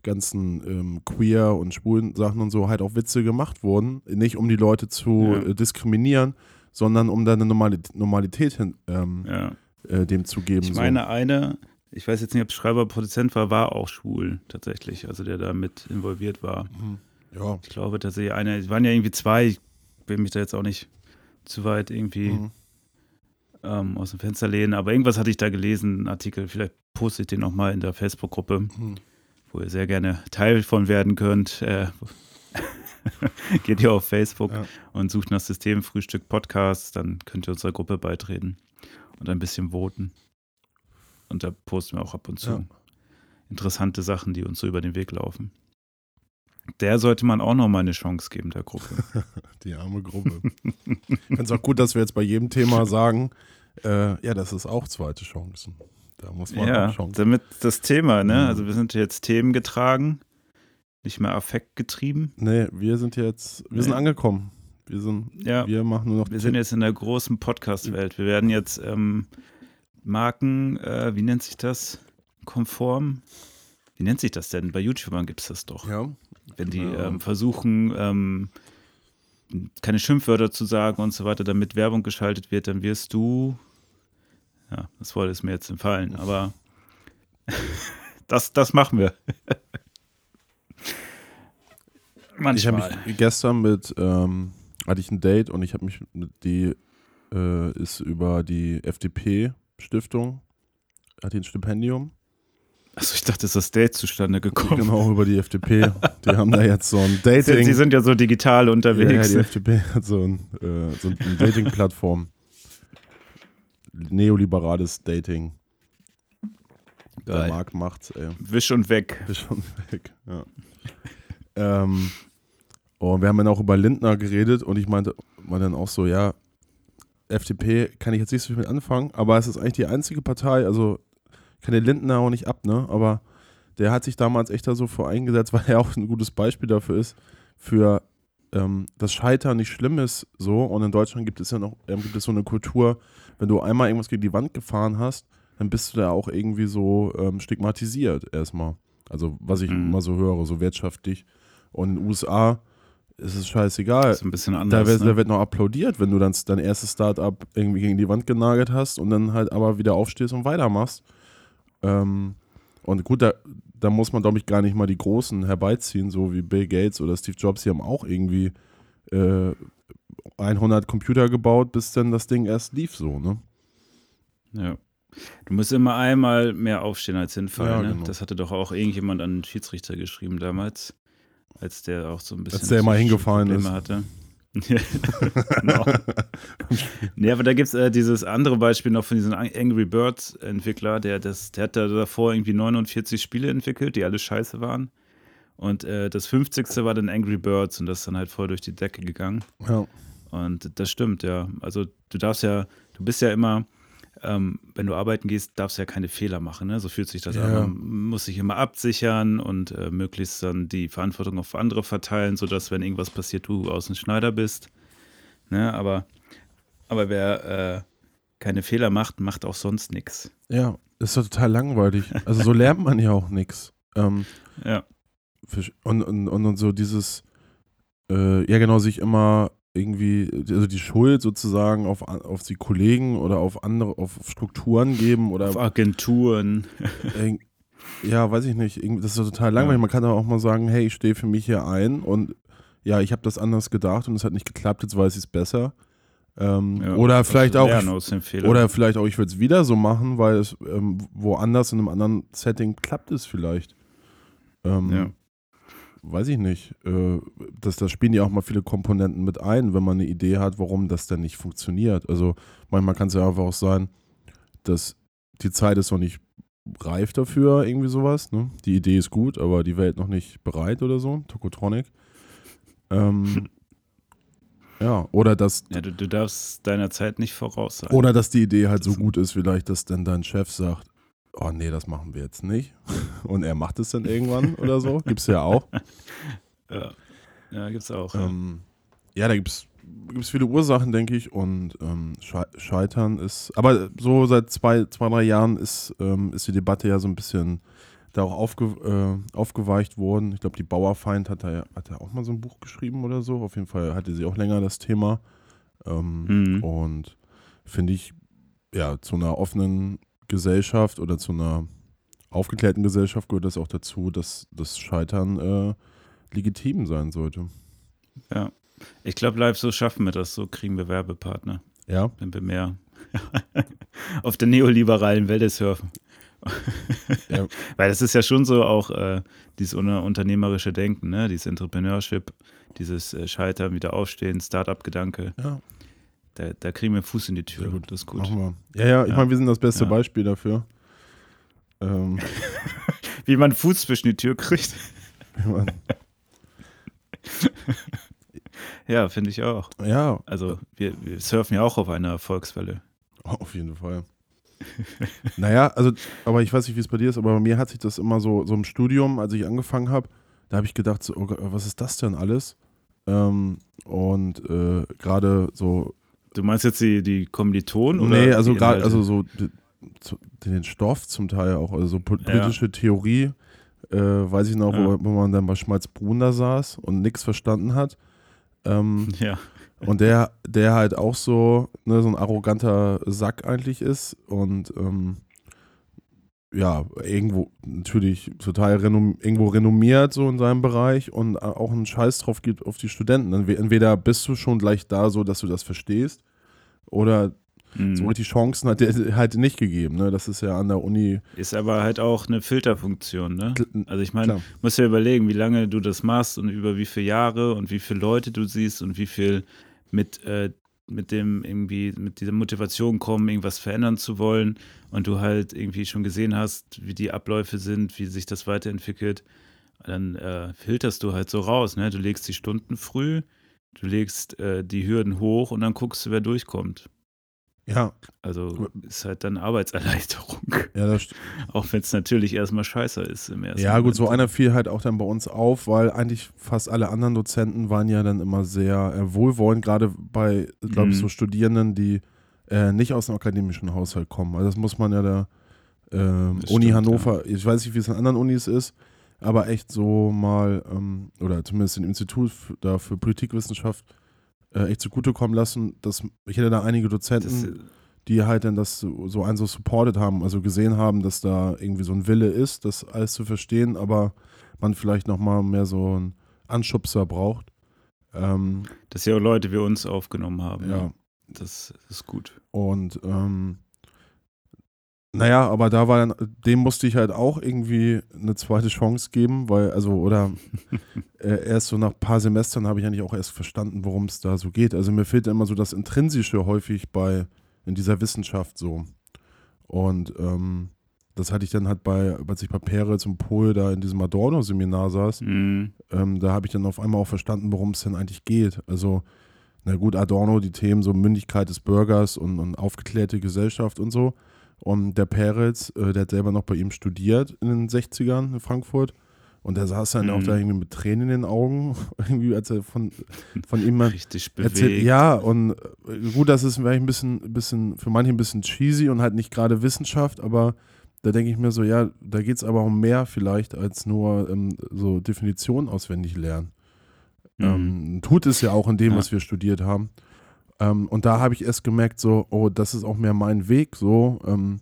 ganzen ähm, queer und schwulen Sachen und so halt auch Witze gemacht wurden. Nicht um die Leute zu Ja. äh, diskriminieren, sondern um da eine Normalität, Normalität hin, ähm, ja. äh, dem zu geben. Ich meine, eine, ich weiß jetzt nicht, ob es Schreiber oder Produzent war, war auch schwul tatsächlich, also der da mit involviert war. so. Mhm. Ja. Ich glaube tatsächlich eine, es waren ja irgendwie zwei, ich will mich da jetzt auch nicht zu weit irgendwie Mhm. ähm, aus dem Fenster lehnen, aber irgendwas hatte ich da gelesen, einen Artikel, vielleicht poste ich den nochmal in der Facebook-Gruppe, Mhm. wo ihr sehr gerne Teil von werden könnt. Äh, *laughs* geht ihr auf Facebook Ja. und sucht nach System Frühstück Podcast, dann könnt ihr unserer Gruppe beitreten und ein bisschen voten. Und da posten wir auch ab und zu Ja. interessante Sachen, die uns so über den Weg laufen. Der sollte man auch noch mal eine Chance geben, der Gruppe. *laughs* Die arme Gruppe. ich finde es auch gut, dass wir jetzt bei jedem Thema sagen, äh, ja, das ist auch zweite Chancen. Da muss man ja, auch Chancen. damit das Thema, ne? Mhm. Also wir sind jetzt themengetragen, nicht mehr affektgetrieben. Nee, wir sind jetzt, wir sind Nee. angekommen. Wir sind, Ja, wir machen nur noch wir sind jetzt in der großen Podcast-Welt. Wir werden jetzt ähm, Marken, äh, wie nennt sich das? Konform? Wie nennt sich das denn? Bei YouTubern gibt es das doch. ja, Wenn die ähm, versuchen, ähm, keine Schimpfwörter zu sagen und so weiter, damit Werbung geschaltet wird, dann wirst du, ja, das wollte es mir jetzt entfallen, aber *laughs* das, das machen wir. *laughs* ich habe Manchmal. mich gestern mit, ähm, hatte ich ein Date und ich habe mich, mit die äh, ist über die FDP-Stiftung, hat die ein Stipendium. Achso, ich dachte, ist das Date zustande gekommen. Genau, über die FDP. Die haben da jetzt so ein *laughs* Dating. Sie sind ja so digital ja, ja, unterwegs. die FDP hat so ein, äh, so eine *laughs* Dating-Plattform. Neoliberales Dating. Der Geil. Markt macht's, ey. Wisch und weg. Ist schon weg, ja. ähm, und wir haben dann auch über Lindner geredet und ich meinte mal dann auch so, ja, FDP kann ich jetzt nicht so viel mit anfangen, aber es ist eigentlich die einzige Partei, also kann den Lindner auch nicht ab, ne, aber der hat sich damals echt da so vor eingesetzt, *laughs* weil er auch ein gutes Beispiel dafür ist, für ähm, das Scheitern nicht schlimm ist, so und in Deutschland gibt es ja noch, ähm, gibt es so eine Kultur, wenn du einmal irgendwas gegen die Wand gefahren hast, dann bist du da auch irgendwie so ähm, stigmatisiert erstmal. Also was ich Mhm. immer so höre, so wirtschaftlich. Und in den USA ist es scheißegal. Das ist ein bisschen Da anders. wird, ne? da wird noch applaudiert, wenn du dann dein erstes Startup irgendwie gegen die Wand genagelt hast und dann halt aber wieder aufstehst und weitermachst. Ähm, und gut, da, da muss man, glaube ich, gar nicht mal die Großen herbeiziehen, so wie Bill Gates oder Steve Jobs, die haben auch irgendwie äh, 100 Computer gebaut, bis dann das Ding erst lief, so, ne? Ja. Du musst immer einmal mehr aufstehen als hinfallen. Ja, ne? genau. Das hatte doch auch irgendjemand an den Schiedsrichter geschrieben damals, als der auch so ein bisschen Als der mal hingefallen Probleme ist. hatte. *laughs* genau. *laughs* nee, aber da gibt es äh, dieses andere Beispiel noch von diesem Angry Birds Entwickler, der, das, der hat da davor irgendwie 49 Spiele entwickelt, die alle scheiße waren. Und äh, das 50. war dann Angry Birds und das ist dann halt voll durch die Decke gegangen. Ja. Und das stimmt, ja. Also du darfst ja, du bist ja immer, ähm, wenn du arbeiten gehst, darfst du ja keine Fehler machen. Ne? So fühlt sich das Ja. an. Man muss sich immer absichern und äh, möglichst dann die Verantwortung auf andere verteilen, sodass, wenn irgendwas passiert, du außen Schneider bist. Ne? Aber, aber wer äh, keine Fehler macht, macht auch sonst nichts. Ja, ist doch total langweilig. Also so lernt man ja auch nichts. Ähm, Ja. Und, und, und so dieses, äh, ja genau, sich immer irgendwie, also die Schuld sozusagen auf, auf die Kollegen oder auf andere, auf Strukturen geben oder Auf Agenturen. Ja, weiß ich nicht. Das ist total langweilig. Ja. Man kann aber auch mal sagen, hey, ich stehe für mich hier ein und ja, ich habe das anders gedacht und es hat nicht geklappt, jetzt weiß ich es besser. Ähm, Ja, oder vielleicht auch, oder vielleicht auch, ich würde es wieder so machen, weil es ähm, woanders in einem anderen Setting klappt es vielleicht. Ähm, Ja. Weiß ich nicht. Äh, das, da spielen ja auch mal viele Komponenten mit ein, wenn man eine Idee hat, warum das denn nicht funktioniert. Also manchmal kann es ja einfach auch sein, dass die Zeit ist noch nicht reif dafür, irgendwie sowas. Ne? Die Idee ist gut, aber die Welt noch nicht bereit oder so. Tokotronic. Ähm, *laughs* ja, oder dass, Ja, du, du darfst deiner Zeit nicht voraus sein. oder dass die Idee halt so gut ist, vielleicht, dass dann dein Chef sagt, oh nee, das machen wir jetzt nicht. *laughs* Und er macht es dann irgendwann oder so. Gibt's ja auch. *laughs* Ja, ja gibt's auch. ja. Ähm, ja, da gibt es viele Ursachen, denke ich. Und ähm, Schei- Scheitern ist. Aber so seit zwei, zwei drei Jahren ist, ähm, ist die Debatte ja so ein bisschen da auch aufge, äh, aufgeweicht worden. Ich glaube, die Bauerfeind hat da ja, hat er auch mal so ein Buch geschrieben oder so. Auf jeden Fall hatte sie auch länger das Thema. Ähm, Mhm. Und finde ich, ja, zu einer offenen Gesellschaft oder zu einer aufgeklärten Gesellschaft gehört das auch dazu, dass das Scheitern äh, legitim sein sollte. Ja. Ich glaube, live so schaffen wir das. So kriegen wir Werbepartner, Ja. wenn wir mehr *laughs* auf der neoliberalen Welle surfen. *laughs* Ja. Weil das ist ja schon so auch äh, dieses unter- unternehmerische Denken, ne? dieses Entrepreneurship, dieses äh, Scheitern, wieder aufstehen, Start-up-Gedanke. Ja, Da, da kriegen wir Fuß in die Tür. Sehr gut. Das ist gut. machen wir. Ja, ja, ich Ja. meine, wir sind das beste Ja. Beispiel dafür. Ähm, *laughs* Wie man Fuß zwischen die Tür kriegt. *laughs* Ja, finde ich auch. ja, Also wir, wir surfen ja auch auf einer Erfolgswelle. auf jeden Fall. *laughs* naja, also, aber ich weiß nicht, wie es bei dir ist, aber bei mir hat sich das immer so, so im Studium, als ich angefangen habe, da habe ich gedacht, so, oh Gott, was ist das denn alles? Ähm, und äh, gerade so Du meinst jetzt die, die Kommilitonen? Oder nee, also gerade, also so den Stoff zum Teil auch, also so po- Ja. politische Theorie, äh, weiß ich noch, wo, Ja. wo man dann bei Schmalzbrunn da saß und nichts verstanden hat. Ähm, *laughs* Ja, und der, der halt auch so, ne, so ein arroganter Sack eigentlich ist und ähm, ja, irgendwo natürlich total renom irgendwo renommiert so in seinem Bereich und auch einen Scheiß drauf gibt auf die Studenten. Entwe- Entweder bist du schon gleich da so, dass du das verstehst oder mhm. so die Chancen hat der *laughs* halt nicht gegeben. Ne? Das ist ja an der Uni. ist aber halt auch eine Filterfunktion, ne? Also ich meine, musst ja überlegen, wie lange du das machst und über wie viele Jahre und wie viele Leute du siehst und wie viel mit, äh, mit dem irgendwie, mit dieser Motivation kommen, irgendwas verändern zu wollen und du halt irgendwie schon gesehen hast, wie die Abläufe sind, wie sich das weiterentwickelt, dann äh, filterst du halt so raus, ne? Du legst die Stunden früh, du legst äh, die Hürden hoch und dann guckst du, wer durchkommt. Ja, Also ist halt dann Arbeitserleichterung. ja, das, st- *laughs* Auch wenn es natürlich erstmal scheiße ist im ersten ja gut, so Moment. einer fiel halt auch dann bei uns auf, weil eigentlich fast alle anderen Dozenten waren ja dann immer sehr äh, wohlwollend, gerade bei, glaube ich, Mhm. so Studierenden, die äh, nicht aus dem akademischen Haushalt kommen. Also das muss man ja der ähm, Uni stimmt, Hannover, ich weiß nicht, wie es an anderen Unis ist, aber echt so mal, ähm, oder zumindest im Institut da für Politikwissenschaft äh, echt zugutekommen lassen, dass ich hätte da einige Dozenten, Das, die halt dann das so, einen so supported haben, also gesehen haben, dass da irgendwie so ein Wille ist, das alles zu verstehen, aber man vielleicht nochmal mehr so einen Anschubser braucht. Ähm, dass ja auch Leute wie uns aufgenommen haben. ja, Das ist gut. und ähm, naja, aber da war dann, dem musste ich halt auch irgendwie eine zweite Chance geben, weil, also, oder *laughs* äh, erst so nach ein paar Semestern habe ich eigentlich auch erst verstanden, worum es da so geht. Also mir fehlt immer so das Intrinsische häufig bei in dieser Wissenschaft so. Und ähm, das hatte ich dann halt bei, als ich bei Peretz und Pol da in diesem Adorno-Seminar saß, Mhm. ähm, da habe ich dann auf einmal auch verstanden, worum es denn eigentlich geht. Also, na gut, Adorno, die Themen so Mündigkeit des Bürgers und, und aufgeklärte Gesellschaft und so. Und der Peretz, äh, der hat selber noch bei ihm studiert in den 60ern in Frankfurt. Und der saß dann auch Mhm. da irgendwie mit Tränen in den Augen, *laughs* irgendwie, als er von, von ihm mal Richtig bewegt. erzählt. Ja, und äh, gut, das ist vielleicht ein bisschen, bisschen, für manche ein bisschen cheesy und halt nicht gerade Wissenschaft, aber da denke ich mir so, ja, da geht es aber um mehr vielleicht als nur ähm, so Definitionen auswendig lernen. Mhm. Ähm, tut es ja auch in dem, Ja. was wir studiert haben. Ähm, und da habe ich erst gemerkt, so, oh, das ist auch mehr mein Weg, so, ähm,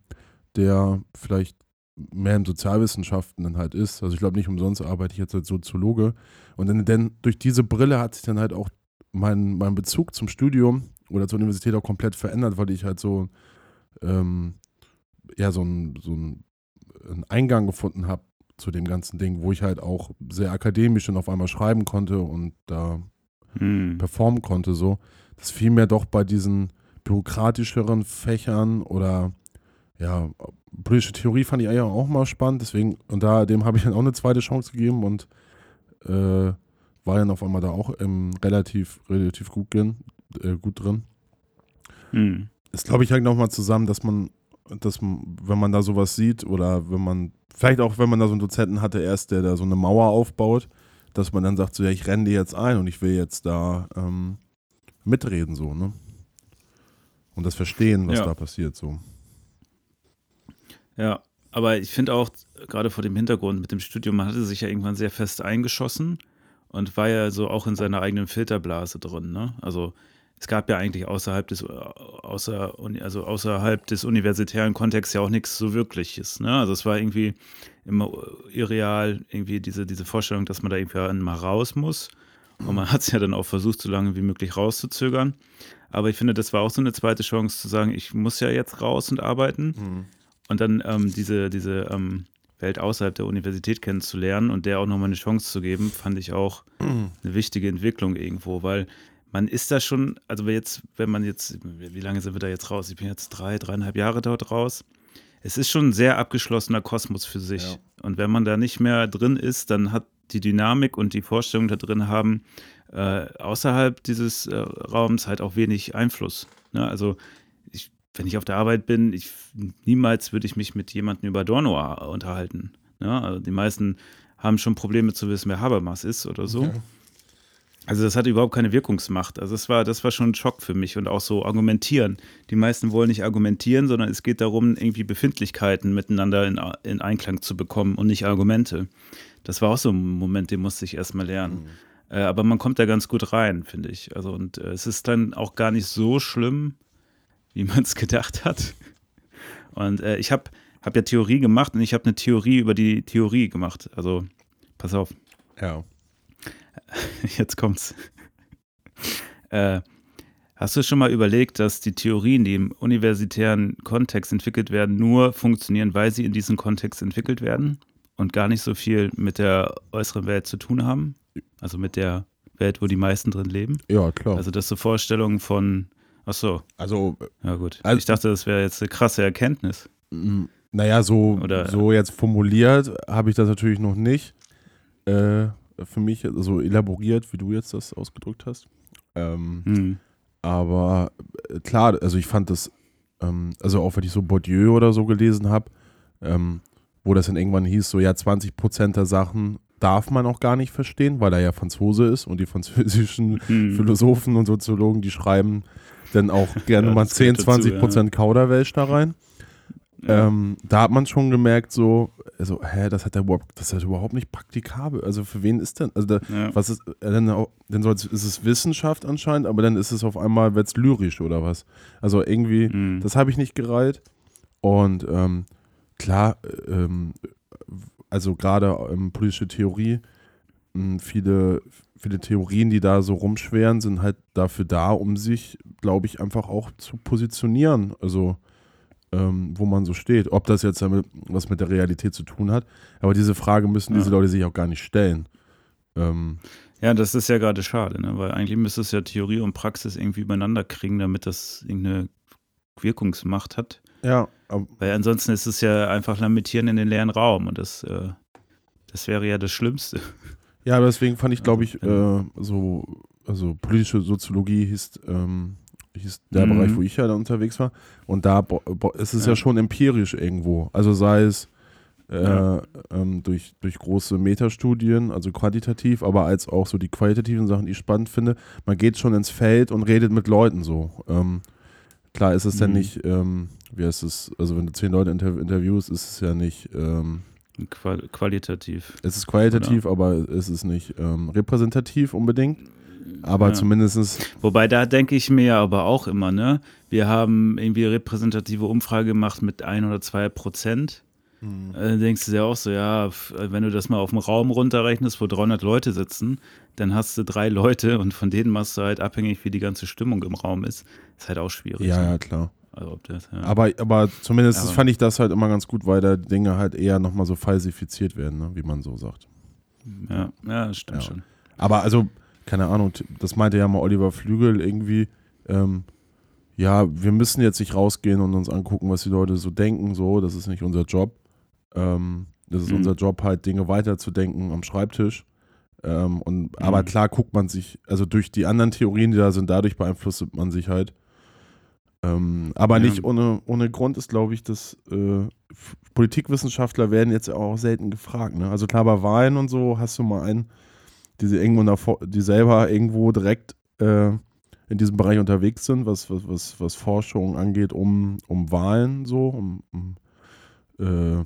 der vielleicht mehr in Sozialwissenschaften dann halt ist. Also ich glaube nicht umsonst arbeite ich jetzt als Soziologe. Und dann, denn durch diese Brille hat sich dann halt auch mein, mein Bezug zum Studium oder zur Universität auch komplett verändert, weil ich halt so, ähm, ja, so ein, so ein, einen Eingang gefunden habe zu dem ganzen Ding, wo ich halt auch sehr akademisch dann auf einmal schreiben konnte und da Mhm. performen konnte, so. Das fiel mir doch bei diesen bürokratischeren Fächern oder ja, politische Theorie fand ich eigentlich auch mal spannend, deswegen, und da, dem habe ich dann auch eine zweite Chance gegeben und äh, war dann auf einmal da auch ähm, relativ, relativ gut, drin, äh, gut drin. Das glaube ich halt nochmal zusammen, dass man, dass man, wenn man da sowas sieht oder wenn man, vielleicht auch wenn man da so einen Dozenten hatte, erst der da so eine Mauer aufbaut, dass man dann sagt, so ja, ich renne dir jetzt ein und ich will jetzt da ähm, mitreden, so, ne? Und das verstehen, was Ja. da passiert, so. Ja, aber ich finde auch, gerade vor dem Hintergrund mit dem Studium, man hatte sich ja irgendwann sehr fest eingeschossen und war ja so auch in seiner eigenen Filterblase drin. Ne? Also es gab ja eigentlich außerhalb des, außer, Uni- also außerhalb des universitären Kontexts ja auch nichts so Wirkliches. Ne? Also es war irgendwie immer irreal, irgendwie diese, diese Vorstellung, dass man da irgendwie mal raus muss. Und man hat es ja dann auch versucht, so lange wie möglich rauszuzögern. Aber ich finde, das war auch so eine zweite Chance zu sagen, ich muss ja jetzt raus und arbeiten. Und dann ähm, diese, diese ähm, Welt außerhalb der Universität kennenzulernen und der auch nochmal eine Chance zu geben, fand ich auch *clears throat* eine wichtige Entwicklung irgendwo, weil man ist da schon, also jetzt, wenn man jetzt, wie lange sind wir da jetzt raus? Ich bin jetzt drei, dreieinhalb Jahre dort raus. Es ist schon ein sehr abgeschlossener Kosmos für sich. Ja. Und wenn man da nicht mehr drin ist, dann hat die Dynamik und die Vorstellung da drin haben, äh, außerhalb dieses äh, Raums halt auch wenig Einfluss. Ne? Also ich, wenn ich auf der Arbeit bin, ich, niemals würde ich mich mit jemandem über Adorno unterhalten. Ne? Also die meisten haben schon Probleme zu wissen, wer Habermas ist oder so. Okay. Also das hat überhaupt keine Wirkungsmacht. Also das war, das war schon ein Schock für mich und auch so argumentieren. Die meisten wollen nicht argumentieren, sondern es geht darum, irgendwie Befindlichkeiten miteinander in, in Einklang zu bekommen und nicht Argumente. Das war auch so ein Moment, den musste ich erstmal lernen. Äh, aber man kommt da ganz gut rein, finde ich. Also und äh, es ist dann auch gar nicht so schlimm, wie *laughs* man es gedacht hat. Und äh, ich habe hab ja Theorie gemacht und ich habe eine Theorie über die Theorie gemacht. Also pass auf. Ja. *laughs* Jetzt kommt's. Äh, hast du schon mal überlegt, dass die Theorien, die im universitären Kontext entwickelt werden, nur funktionieren, weil sie in diesem Kontext entwickelt werden und gar nicht so viel mit der äußeren Welt zu tun haben? Also mit der Welt, wo die meisten drin leben? Ja, klar. Also das so Vorstellungen von, ach so, Also, ja gut. Also- ich dachte, das wäre jetzt eine krasse Erkenntnis. naja, so, Oder- so jetzt formuliert habe ich das natürlich noch nicht. Äh, für mich so elaboriert, wie du jetzt das ausgedrückt hast. Ähm, Hm. Aber äh, klar, also ich fand das, ähm, also auch wenn ich so Bourdieu oder so gelesen habe, ähm, wo das dann irgendwann hieß, so ja, 20% der Sachen darf man auch gar nicht verstehen, weil er ja Franzose ist und die französischen *laughs* Hm. Philosophen und Soziologen, die schreiben dann auch *laughs* gerne Ja, mal das gehört 10, 20 dazu, Prozent Kauderwelsch da rein. Ja. Ähm, da hat man schon gemerkt, so, also, hä, das hat er überhaupt, das ist überhaupt nicht praktikabel. Also für wen ist denn, also da, Ja. was ist, äh, dann, dann soll's, ist es Wissenschaft anscheinend, aber dann ist es auf einmal, wird's lyrisch oder was. Also irgendwie, Hm. das habe ich nicht gereiht. Und ähm, klar, äh, ähm, also gerade ähm, politische Theorie, mh, viele, viele Theorien, die da so rumschweren, sind halt dafür da, um sich, glaube ich, einfach auch zu positionieren. Also ähm, wo man so steht. Ob das jetzt damit was mit der Realität zu tun hat. Aber diese Frage müssen Ja. diese Leute sich auch gar nicht stellen. Ähm, ja, das ist ja gerade schade, ne? weil eigentlich müsste es ja Theorie und Praxis irgendwie übereinander kriegen, damit das irgendeine Wirkungsmacht hat. ja, Weil ansonsten ist es ja einfach Lamentieren in den leeren Raum und das, äh, das wäre ja das Schlimmste. Ja, deswegen fand ich, glaube ich, Also, äh, so, also politische Soziologie hieß, ähm, hieß der Mhm. Bereich, wo ich ja da unterwegs war. Und da ist es ja. Ja. schon empirisch irgendwo. Also sei es äh, Ja. ähm, durch, durch große Metastudien, also quantitativ, aber als auch so die qualitativen Sachen, die ich spannend finde. Man geht schon ins Feld und redet mit Leuten so. Ähm, klar ist es dann Mhm. nicht, ähm, wie heißt es, also wenn du zehn Leute inter interviewst, ist es ja nicht, ähm, Qual qualitativ. es ist qualitativ, aber es ist nicht ähm, repräsentativ unbedingt. Aber Ja. zumindestens Wobei da denke ich mir ja aber auch immer, ne? Wir haben irgendwie repräsentative Umfrage gemacht mit ein oder zwei Prozent. Äh, denkst du dir auch so, ja, wenn du das mal auf den Raum runterrechnest, wo 300 Leute sitzen, dann hast du drei Leute und von denen machst du halt abhängig, wie die ganze Stimmung im Raum ist. Ist halt auch schwierig. Ja, ne? ja, klar. Also das, ja. Aber, aber zumindest Aber- fand ich das halt immer ganz gut, weil da Dinge halt eher nochmal so falsifiziert werden, ne? wie man so sagt. ja, ja, das stimmt Ja. schon. Aber also, keine Ahnung, das meinte ja mal Oliver Flügel irgendwie, ähm, ja, wir müssen jetzt nicht rausgehen und uns angucken, was die Leute so denken, so, das ist nicht unser Job. Ähm, das ist Mhm. unser Job, halt Dinge weiterzudenken am Schreibtisch. Ähm, und, Aber Mhm. klar guckt man sich, also durch die anderen Theorien, die da sind, dadurch beeinflusst man sich halt. Ähm, aber Ja. nicht ohne, ohne Grund ist, glaube ich, dass äh, Politikwissenschaftler werden jetzt auch selten gefragt. Ne? Also klar, bei Wahlen und so hast du mal einen, die, sie irgendwo davor, die selber irgendwo direkt äh, in diesem Bereich unterwegs sind, was, was, was, was Forschung angeht, um, um Wahlen so, um, um, äh,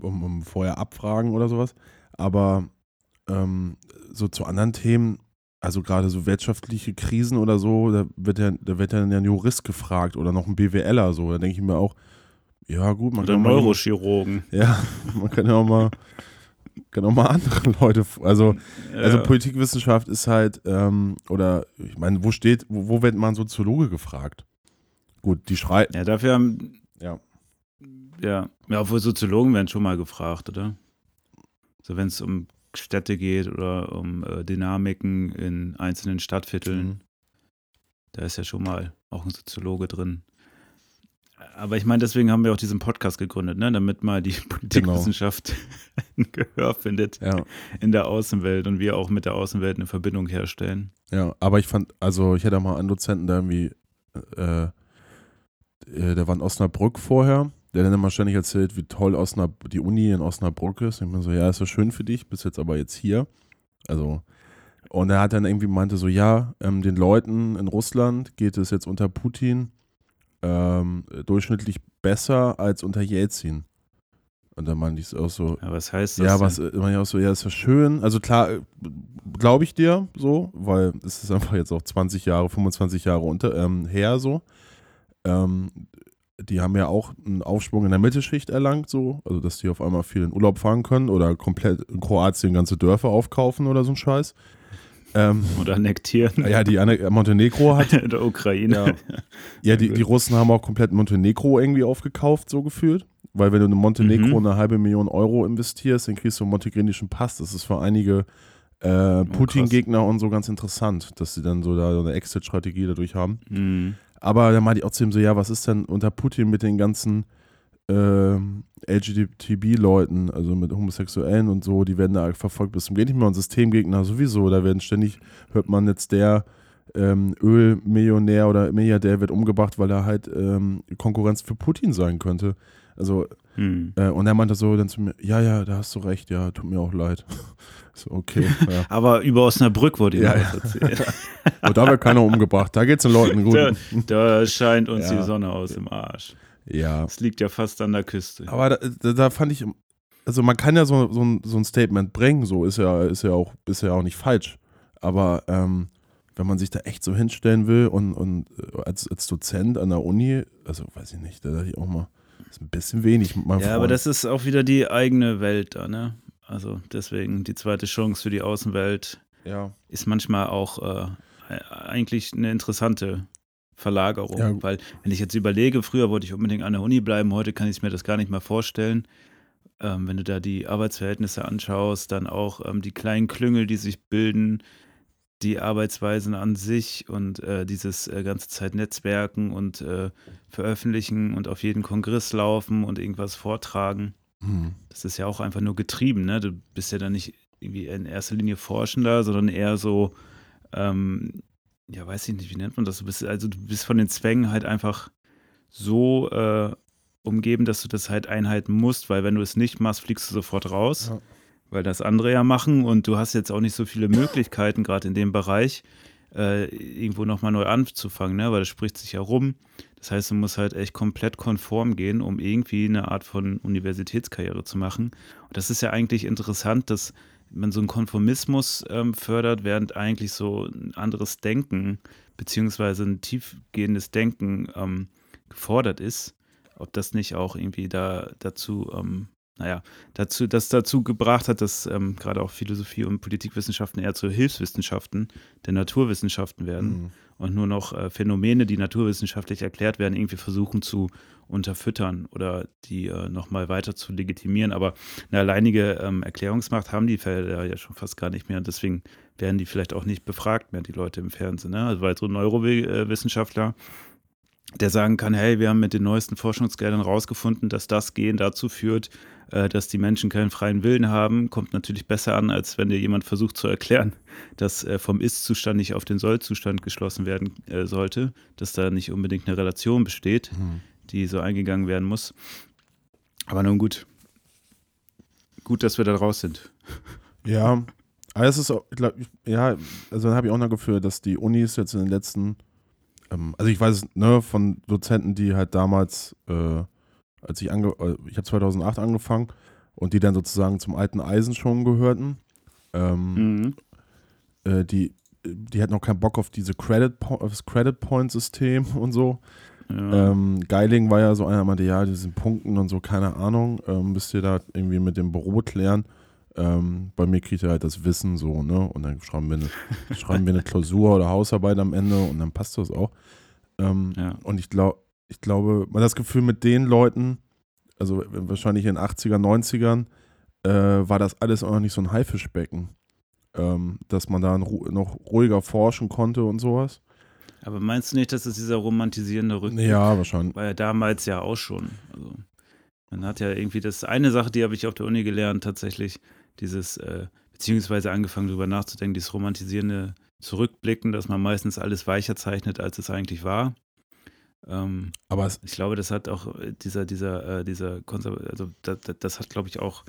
um, um vorher Abfragen oder sowas. Aber ähm, so zu anderen Themen, also gerade so wirtschaftliche Krisen oder so, da wird ja, da wird ja ein Jurist gefragt oder noch ein BWLer so. Da denke ich mir auch, ja gut, man Oder kann mal, Neurochirurgen. ja, *laughs* man kann ja auch mal, auch mal andere *laughs* Leute, also also Ja. Politikwissenschaft ist halt, ähm, oder ich meine, wo steht, wo, wo wird man Soziologe gefragt? Gut, die schreiben, ja, dafür haben, ja. ja, ja, obwohl Soziologen werden schon mal gefragt, oder? So, wenn es um Städte geht oder um äh, Dynamiken in einzelnen Stadtvierteln. Mhm. Da ist ja schon mal auch ein Soziologe drin. Aber ich meine, deswegen haben wir auch diesen Podcast gegründet, ne? damit mal die *laughs* Politikwissenschaft ein Gehör findet Ja, in der Außenwelt und wir auch mit der Außenwelt eine Verbindung herstellen. ja, aber ich fand, also ich hatte mal einen Dozenten, der irgendwie, äh, äh, der war in Osnabrück vorher, der dann immer ständig erzählt, wie toll Osnab die Uni in Osnabrück ist. Und ich mir so, ja, ist ja schön für dich, bist jetzt aber jetzt hier. Also, und er hat dann irgendwie meinte so, ja, ähm, den Leuten in Russland geht es jetzt unter Putin ähm, durchschnittlich besser als unter Jelzin. Und dann meinte ich es auch so, Ja, was heißt das? ja, denn? was äh, meine ich auch so, ja, ist ja schön. Also klar, glaube ich dir so, weil es ist einfach jetzt auch 20 Jahre, 25 Jahre unter, ähm, her so. Ähm, die haben ja auch einen Aufschwung in der Mittelschicht erlangt, so, also dass die auf einmal viel in Urlaub fahren können oder komplett in Kroatien ganze Dörfer aufkaufen oder so ein Scheiß. Ähm, Oder annektieren ja, die Anne Montenegro hat, *laughs* der Ukraine. ja, ja die, die Russen haben auch komplett Montenegro irgendwie aufgekauft, so gefühlt. Weil wenn du in Montenegro Mhm. eine halbe Million Euro investierst, dann kriegst du einen montenegrinischen Pass. Das ist für einige äh, Putin-Gegner und so ganz interessant, dass sie dann so da so eine Exit-Strategie dadurch haben. Mhm. Aber dann meinte ich auch zu ihm so, ja, was ist denn unter Putin mit den ganzen ähm, LGBTB-Leuten, also mit Homosexuellen und so, die werden da verfolgt bis zum geht nicht mehr und Systemgegner sowieso, da werden ständig, hört man jetzt der ähm, Ölmillionär oder Milliardär wird umgebracht, weil er halt ähm, Konkurrenz für Putin sein könnte. Also, Mhm. äh, und er meinte so dann zu mir, ja, ja, da hast du recht, ja, tut mir auch leid. *laughs* so, okay, ja. Aber über Osnabrück wurde Ja, ja, erzählt. *laughs* Und da wird keiner umgebracht, da geht's den Leuten *laughs* gut. Da, da scheint uns Ja. die Sonne aus dem Arsch. Ja, Es liegt ja fast an der Küste. Aber da, da, da fand ich, also man kann ja so, so, ein, so ein Statement bringen, so ist ja, ist ja auch, ist ja auch nicht falsch. Aber ähm, wenn man sich da echt so hinstellen will und, und äh, als, als Dozent an der Uni, also weiß ich nicht, da dachte ich auch mal, ist ein bisschen wenig mit meinem Ja, aber das ist auch wieder die eigene Welt da, ne? Also deswegen die zweite Chance für die Außenwelt ja. ist manchmal auch äh, eigentlich eine interessante Verlagerung. Ja. Weil, wenn ich jetzt überlege, früher wollte ich unbedingt an der Uni bleiben, heute kann ich mir das gar nicht mehr vorstellen. ähm, wenn du da die Arbeitsverhältnisse anschaust, dann auch ähm, die kleinen Klüngel, die sich bilden, die Arbeitsweisen an sich und äh, dieses äh, ganze Zeit Netzwerken und äh, veröffentlichen und auf jeden Kongress laufen und irgendwas vortragen. Mhm. Das ist ja auch einfach nur getrieben, ne? Du bist ja dann nicht irgendwie in erster Linie Forschender, sondern eher so, ähm, ja, weiß ich nicht, wie nennt man das? Du bist, also du bist von den Zwängen halt einfach so äh, umgeben, dass du das halt einhalten musst, weil wenn du es nicht machst, fliegst du sofort raus. Ja. Weil das andere ja machen und du hast jetzt auch nicht so viele Möglichkeiten, gerade in dem Bereich, äh, irgendwo nochmal neu anzufangen, ne? weil das spricht sich ja rum. Das heißt, du musst halt echt komplett konform gehen, um irgendwie eine Art von Universitätskarriere zu machen. Und das ist ja eigentlich interessant, dass man so einen Konformismus ähm, fördert, während eigentlich so ein anderes Denken beziehungsweise ein tiefgehendes Denken ähm, gefordert ist. Ob das nicht auch irgendwie da dazu ähm, naja, dazu, das dazu gebracht hat, dass ähm, gerade auch Philosophie und Politikwissenschaften eher zu Hilfswissenschaften der Naturwissenschaften werden mhm. und nur noch äh, Phänomene, die naturwissenschaftlich erklärt werden, irgendwie versuchen zu unterfüttern oder die äh, nochmal weiter zu legitimieren. Aber eine alleinige ähm, Erklärungsmacht haben die Felder ja schon fast gar nicht mehr und deswegen werden die vielleicht auch nicht befragt mehr, die Leute im Fernsehen. Ne? Also weil so Neurowissenschaftler der sagen kann, hey, wir haben mit den neuesten Forschungsgeldern rausgefunden, dass das Gehen dazu führt, äh, dass die Menschen keinen freien Willen haben, kommt natürlich besser an, als wenn dir jemand versucht zu erklären, *laughs* dass äh, vom Ist-Zustand nicht auf den Soll-Zustand geschlossen werden äh, sollte, dass da nicht unbedingt eine Relation besteht, mhm. die so eingegangen werden muss. Aber nun gut. Gut, dass wir da raus sind. *laughs* Ja, aber es ist ja, also dann habe ich auch noch Gefühl, dass die Unis jetzt in den letzten ähm, also ich weiß ne, von Dozenten, die halt damals, äh, als ich ange äh, ich habe 2008 angefangen und die dann sozusagen zum alten Eisen schon gehörten, ähm, mhm. äh, die, die hatten noch keinen Bock auf diese Credit, auf Credit Point System *laughs* und so. Ja. Ähm, Geiling war ja so einer, der meinte, ja, diesen Punkten und so, keine Ahnung, ähm, müsst ihr da irgendwie mit dem Büro klären. Ähm, bei mir kriegt er halt das Wissen so, ne? Und dann schreiben wir, eine, schreiben wir eine Klausur oder Hausarbeit am Ende und dann passt das auch. Ähm, ja. Und ich glaube, ich glaube, man hat das Gefühl mit den Leuten, also wahrscheinlich in den 80er, 90ern, äh, war das alles auch noch nicht so ein Haifischbecken. Ähm, dass man da noch ruhiger forschen konnte und sowas. Aber meinst du nicht, dass es dieser romantisierende Rückblick Ja, wahrscheinlich. War ja damals ja auch schon. Also, man hat ja irgendwie das eine Sache, die habe ich auf der Uni gelernt, tatsächlich, dieses, äh, beziehungsweise angefangen darüber nachzudenken, dieses romantisierende Zurückblicken, dass man meistens alles weicher zeichnet, als es eigentlich war. Ähm, Aber ich glaube, das hat auch äh, dieser, dieser, äh, dieser Konserv also das, das hat, glaube ich, auch,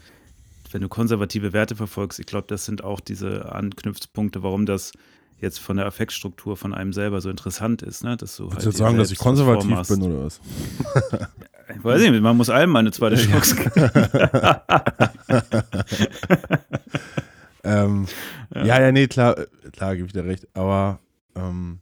wenn du konservative Werte verfolgst, ich glaube, das sind auch diese Anknüpfpunkte, warum das jetzt von der Affektstruktur von einem selber so interessant ist. Ne? Dass du Willst halt du jetzt sagen, dass ich konservativ bin oder was? *laughs* Ich weiß nicht, man muss allem mal eine zweite Chance geben. *laughs* ähm, ja. ja, ja, nee, klar, klar, gebe ich dir recht. Aber ähm,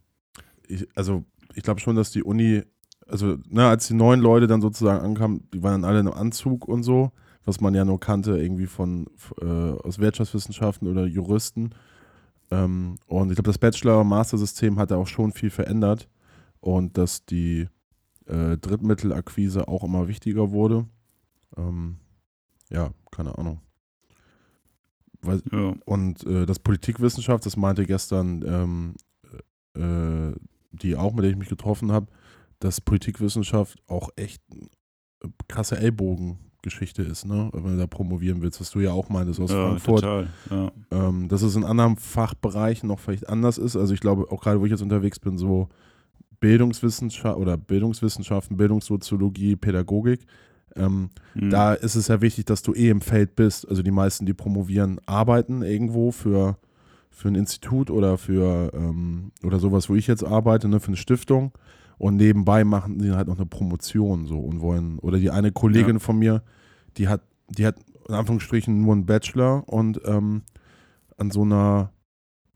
ich, also ich glaube schon, dass die Uni, also ne, als die neuen Leute dann sozusagen ankamen, die waren dann alle im Anzug und so, was man ja nur kannte irgendwie von äh, aus Wirtschaftswissenschaften oder Juristen. Ähm, und ich glaube, das Bachelor-Master-System hat da auch schon viel verändert und dass die äh, Drittmittelakquise auch immer wichtiger wurde. Ähm, ja, keine Ahnung. Weil, ja. Und äh, das Politikwissenschaft, das meinte gestern ähm, äh, die auch, mit der ich mich getroffen habe, dass Politikwissenschaft auch echt krasse Ellbogengeschichte ist, ne? Wenn du da promovieren willst, was du ja auch meintest aus ja, Frankfurt. Total, ja. ähm, dass es in anderen Fachbereichen noch vielleicht anders ist. Also ich glaube, auch gerade wo ich jetzt unterwegs bin, so Bildungswissenschaft oder Bildungswissenschaften, Bildungssoziologie, Pädagogik. Ähm, mhm. Da ist es ja wichtig, dass du eh im Feld bist. Also die meisten, die promovieren, arbeiten irgendwo für, für ein Institut oder für ähm, oder sowas, wo ich jetzt arbeite, ne, für eine Stiftung. Und nebenbei machen sie halt noch eine Promotion so und wollen. Oder die eine Kollegin ja. von mir, die hat, die hat in Anführungsstrichen nur einen Bachelor und ähm, an so einer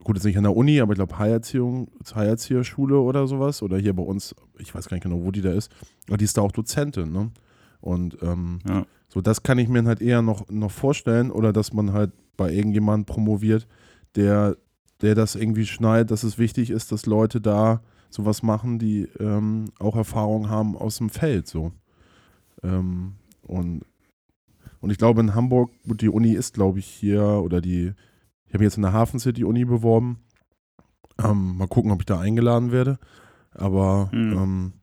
gut, jetzt nicht an der Uni, aber ich glaube Heilerziehung, Heilerzieherschule oder sowas. Oder hier bei uns, ich weiß gar nicht genau, wo die da ist. Aber die ist da auch Dozentin, ne? Und ähm, ja. so, das kann ich mir halt eher noch, noch vorstellen. Oder dass man halt bei irgendjemandem promoviert, der, der das irgendwie schneidet, dass es wichtig ist, dass Leute da sowas machen, die ähm, auch Erfahrung haben aus dem Feld. So. Ähm, und Und ich glaube in Hamburg, die Uni ist, glaube ich, hier, oder die, ich habe jetzt in der Hafen City Uni beworben. Ähm, mal gucken, ob ich da eingeladen werde. Aber Hm. ähm,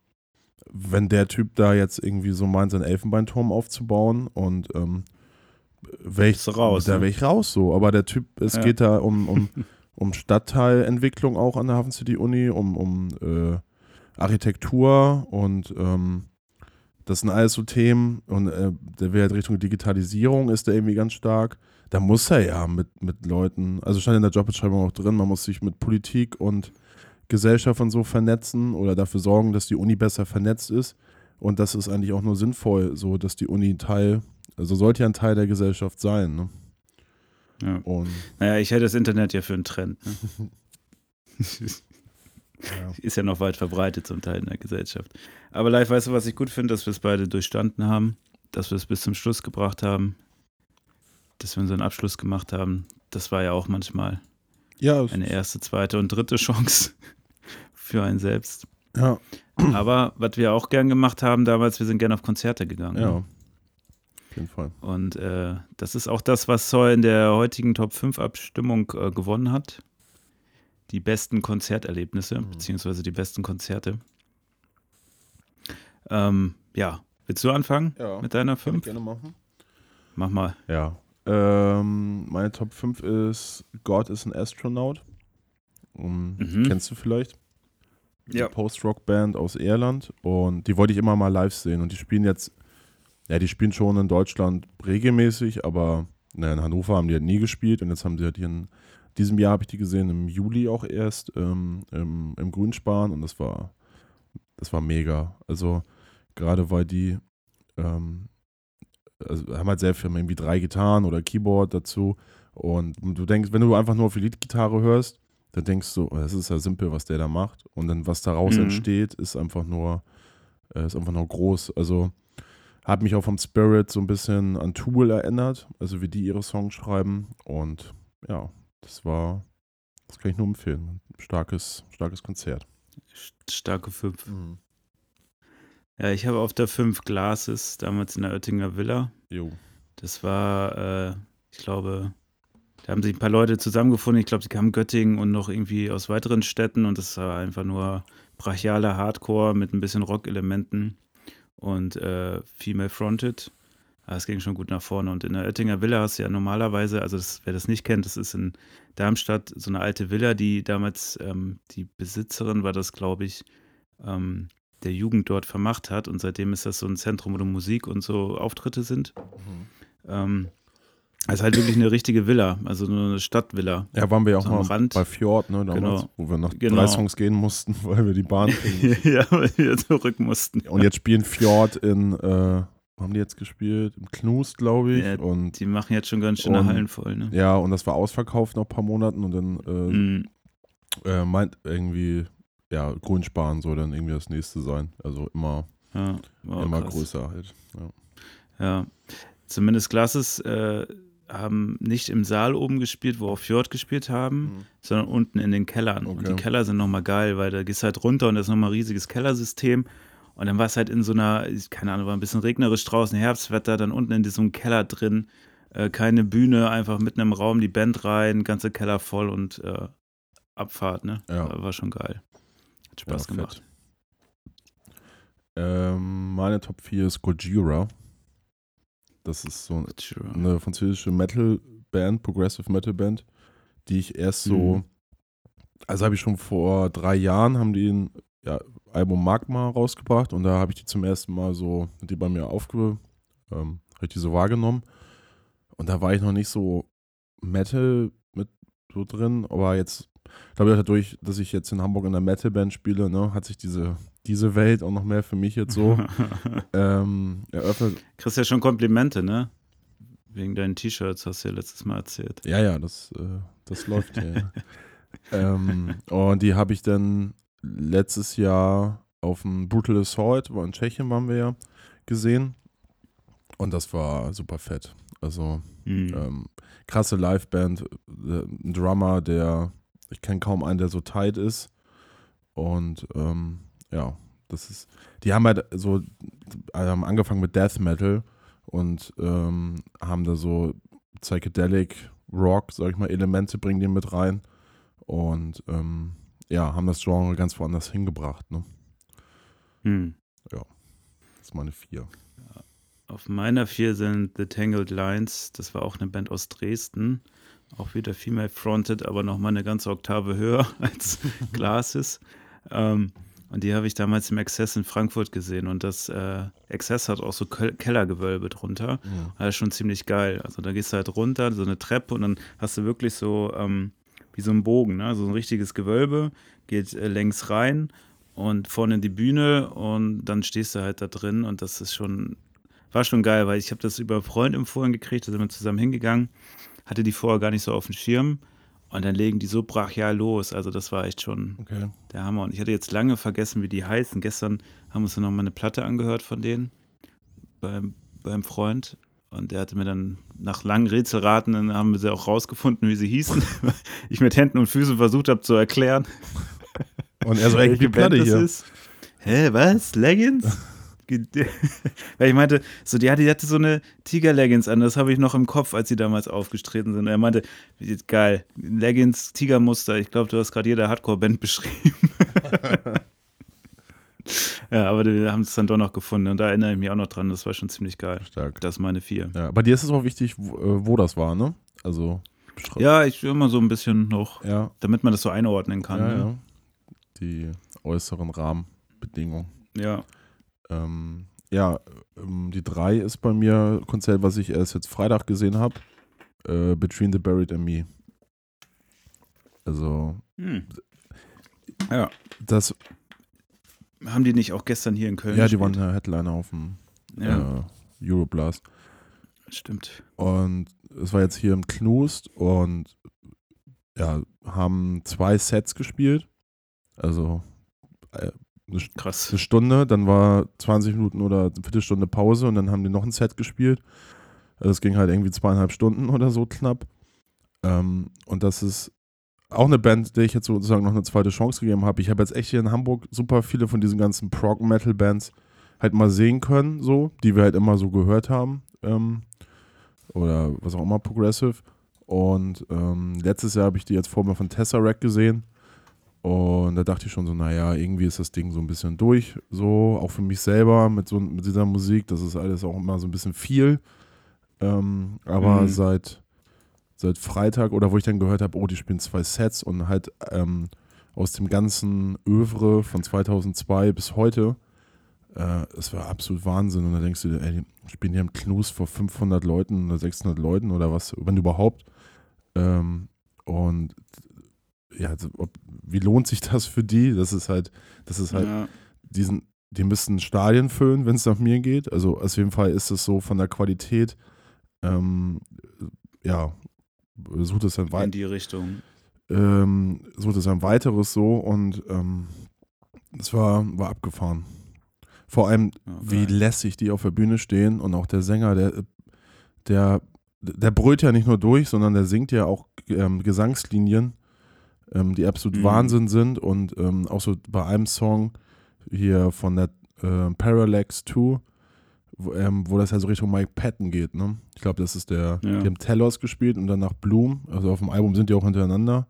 wenn der Typ da jetzt irgendwie so meint, seinen Elfenbeinturm aufzubauen und ähm, wäre ich raus, da ne? wäre ich raus so. Aber der Typ, es Ja. geht da um, um, *laughs* um Stadtteilentwicklung auch an der Hafen City Uni, um, um äh, Architektur und ähm, das sind alles so Themen und äh, der will halt Richtung Digitalisierung ist der irgendwie ganz stark. Da muss er ja mit, mit Leuten, also stand in der Jobbeschreibung auch drin, man muss sich mit Politik und Gesellschaft und so vernetzen oder dafür sorgen, dass die Uni besser vernetzt ist. Und das ist eigentlich auch nur sinnvoll, so dass die Uni ein Teil, also sollte ja ein Teil der Gesellschaft sein. Ne? Ja. Und Naja, ich hätte das Internet ja für einen Trend. Ne? *laughs* ja. Ist ja noch weit verbreitet zum Teil in der Gesellschaft. Aber live, weißt du, was ich gut finde, dass wir es beide durchstanden haben, dass wir es bis zum Schluss gebracht haben, dass wir unseren Abschluss gemacht haben. Das war ja auch manchmal ja, eine erste, zweite und dritte Chance *laughs* für einen selbst. ja, Aber was wir auch gern gemacht haben damals, wir sind gern auf Konzerte gegangen. ja, ne? auf jeden Fall. Und äh, das ist auch das, was Zoll in der heutigen Top 5 Abstimmung äh, gewonnen hat. Die besten Konzerterlebnisse, Mhm. beziehungsweise die besten Konzerte. Ähm, ja, willst du anfangen Ja, mit deiner Kann ich 5? gerne machen. Mach mal. Ja. Ähm, meine Top 5 ist God is an Astronaut. Um, Mhm. Kennst du vielleicht? Ja. Post-Rock-Band aus Irland. Und die wollte ich immer mal live sehen. Und die spielen jetzt, ja, die spielen schon in Deutschland regelmäßig, aber na, in Hannover haben die halt nie gespielt. Und jetzt haben sie halt hier in diesem Jahr habe ich die gesehen, im Juli auch erst, ähm, im, im Grünspan. Und das war, das war mega. Also gerade weil die ähm, also haben halt sehr viel, haben irgendwie drei Gitarren oder Keyboard dazu. Und du denkst, wenn du einfach nur auf die Leadgitarre hörst, dann denkst du, oh, das ist ja simpel, was der da macht. Und dann, was daraus Mhm. entsteht, ist einfach nur, äh, ist einfach nur groß. Also hat mich auch vom Spirit so ein bisschen an Tool erinnert, also wie die ihre Songs schreiben. Und ja, das war, das kann ich nur empfehlen. Starkes, starkes Konzert. Starke 5. Ja, ich habe auf der 5 Glasses, damals in der Oettinger Villa. Jo. Das war, äh, ich glaube, da haben sich ein paar Leute zusammengefunden. Ich glaube, sie kamen Göttingen und noch irgendwie aus weiteren Städten und das war einfach nur brachialer Hardcore mit ein bisschen Rock-Elementen und äh, Female Fronted. Aber es ging schon gut nach vorne. Und in der Oettinger Villa hast du ja normalerweise, also das, wer das nicht kennt, das ist in Darmstadt so eine alte Villa, die damals ähm, die Besitzerin war das, glaube ich, ähm, der Jugend dort vermacht hat. Und seitdem ist das so ein Zentrum, wo Musik und so Auftritte sind. Ähm, also halt wirklich eine richtige Villa, also nur eine Stadtvilla. Ja, waren wir ja auch So mal Rand. bei Fjord, ne, damals, Genau. wo wir noch Genau. Songs gehen mussten, *laughs* weil wir die Bahn *laughs* ja, weil wir zurück mussten. Und jetzt spielen Fjord in, äh, wo haben die jetzt gespielt? Im Knust, glaube ich. Ja, und Die machen jetzt schon ganz schöne Hallen voll, ne? ja, und das war ausverkauft nach ein paar Monaten und dann äh, Mhm. äh, meint irgendwie, ja, Grünsparen soll dann irgendwie das nächste sein. Also immer, Ja, immer Oh, krass. größer halt. Ja. Ja, zumindest Glasses äh, haben nicht im Saal oben gespielt, wo auch Fjord gespielt haben, sondern unten in den Kellern. Und Okay. die Keller sind nochmal geil, weil da gehst du halt runter und das ist nochmal ein riesiges Kellersystem. Und dann war es halt in so einer, keine Ahnung, war ein bisschen regnerisch draußen, Herbstwetter, dann unten in diesem Keller drin, äh, keine Bühne, einfach mitten im Raum die Band rein, ganze Keller voll und äh, Abfahrt, ne? Ja. War schon geil. Hat Spaß Ja, gemacht. Ähm, meine Top 4 ist Gojira. Das ist so Sure. eine französische Metal-Band, Progressive Metal-Band, die ich erst so, Mhm. also habe ich schon vor drei Jahren, haben die ein ja, Album Magma rausgebracht und da habe ich die zum ersten Mal so, die bei mir aufge, ähm, habe ich die so wahrgenommen und da war ich noch nicht so Metal mit so drin, aber jetzt, glaube ich, dadurch, dass ich jetzt in Hamburg in einer Metal-Band spiele, ne, hat sich diese, diese Welt auch noch mehr für mich jetzt so *laughs* ähm, eröffnet. Kriegst ja schon Komplimente, ne? Wegen deinen T-Shirts, hast du ja letztes Mal erzählt. Ja, ja, das, äh, das läuft ja. *laughs* ähm, und die habe ich dann letztes Jahr auf dem Brutal Assault, in Tschechien waren wir ja, gesehen. Und das war super fett. Also Hm. ähm, krasse Liveband, äh, ein Drummer, der, ich kenne kaum einen, der so tight ist. Und ähm, ja, das ist, die haben halt so, also haben angefangen mit Death Metal und ähm, haben da so Psychedelic Rock, sag ich mal, Elemente bringen die mit rein und ähm, ja, haben das Genre ganz woanders hingebracht. Ne? Hm. Das ist meine vier. Auf meiner vier sind The Tangled Lines. Das war auch eine Band aus Dresden. Auch wieder female fronted, aber nochmal eine ganze Oktave höher *laughs* als Glasses. ähm, und die habe ich damals im Access in Frankfurt gesehen. Und das äh, Access hat auch so Kel Kellergewölbe drunter. Ja. Das ist schon ziemlich geil. Also da gehst du halt runter, so eine Treppe und dann hast du wirklich so ähm, wie so ein Bogen, ne? so ein richtiges Gewölbe, geht äh, längs rein und vorne in die Bühne und dann stehst du halt da drin und das ist schon, war schon geil, weil ich habe das über einen Freund empfohlen gekriegt, da sind wir zusammen hingegangen, hatte die vorher gar nicht so auf dem Schirm und dann legen die so brachial los, also das war echt schon Okay. der Hammer. Und ich hatte jetzt lange vergessen, wie die heißen. Gestern haben wir uns dann noch mal eine Platte angehört von denen beim, beim Freund. Und der hatte mir dann nach langen Rätselraten, dann haben wir sie auch rausgefunden, wie sie hießen. *laughs* ich mit Händen und Füßen versucht habe zu erklären, Und er so, ey, die Platte hier. ist. Hä, was? Leggings? *laughs* Weil ich meinte, so, die hatte, die hatte so eine Tiger-Leggings an, das habe ich noch im Kopf, als sie damals aufgetreten sind. Er meinte, geil, Leggings, Tigermuster, ich glaube, du hast gerade jede Hardcore-Band *laughs* beschrieben. ja, aber wir haben es dann doch noch gefunden und da erinnere ich mich auch noch dran, das war schon ziemlich geil. Stark. Das ist meine vier. Ja, bei dir ist es auch wichtig, wo, äh, wo das war, ne? Also, Ja, ich will immer so ein bisschen noch, ja, damit man das so einordnen kann. ja, ne? Die äußeren Rahmenbedingungen. ja. Ähm, ja, ähm, die drei ist bei mir Konzert, was ich erst jetzt Freitag gesehen habe. Äh, Between the Buried and Me. Also, Hm. Ja. das, Haben die nicht auch gestern hier in Köln ja, die waren gespielt? der Headliner auf dem Ja, äh, Euroblast. stimmt. Und es war jetzt hier im Knust und ja, haben zwei Sets gespielt. Also äh, eine, Krass. eine Stunde, dann war 20 Minuten oder eine Viertelstunde Pause und dann haben die noch ein Set gespielt. Also es ging halt irgendwie zweieinhalb Stunden oder so knapp. Ähm, und das ist auch eine Band, der ich jetzt sozusagen noch eine zweite Chance gegeben habe. Ich habe jetzt echt hier in Hamburg super viele von diesen ganzen Prog-Metal-Bands halt mal sehen können, so, die wir halt immer so gehört haben. Ähm, oder was auch immer, Progressive. Und ähm, letztes Jahr habe ich die jetzt vor mir von Tesseract gesehen. Und da dachte ich schon so, naja, irgendwie ist das Ding so ein bisschen durch, so, auch für mich selber mit, so, mit dieser Musik. Das ist alles auch immer so ein bisschen viel. Ähm, aber Mhm. seit, seit Freitag oder wo ich dann gehört habe, oh, die spielen zwei Sets und halt ähm, aus dem ganzen Övre von 2002 bis heute, äh, es war absolut Wahnsinn. Und da denkst du dir, ey, die spielen hier im Knus vor 500 Leuten oder 600 Leuten oder was, wenn überhaupt. Ähm, und ja, also, ob, wie lohnt sich das für die? Das ist halt, das ist halt, Ja. diesen, die müssen Stadien füllen, wenn es nach mir geht. Also auf jeden Fall ist es so von der Qualität, ähm, ja, sucht es ein, wei In die Richtung. ähm, sucht es ein weiteres so und ähm, es war, war abgefahren. Vor allem, Ja, wie lässig die auf der Bühne stehen und auch der Sänger, der, der, der brüllt ja nicht nur durch, sondern der singt ja auch ähm, Gesangslinien, ähm, die absolut Mhm. Wahnsinn sind und ähm, auch so bei einem Song hier von der äh, Parallax 2, wo, ähm, wo das ja so Richtung Mike Patton geht, ne? Ich glaube, das ist der, Ja. die haben Telos gespielt und danach Bloom, also auf dem Album sind die auch hintereinander.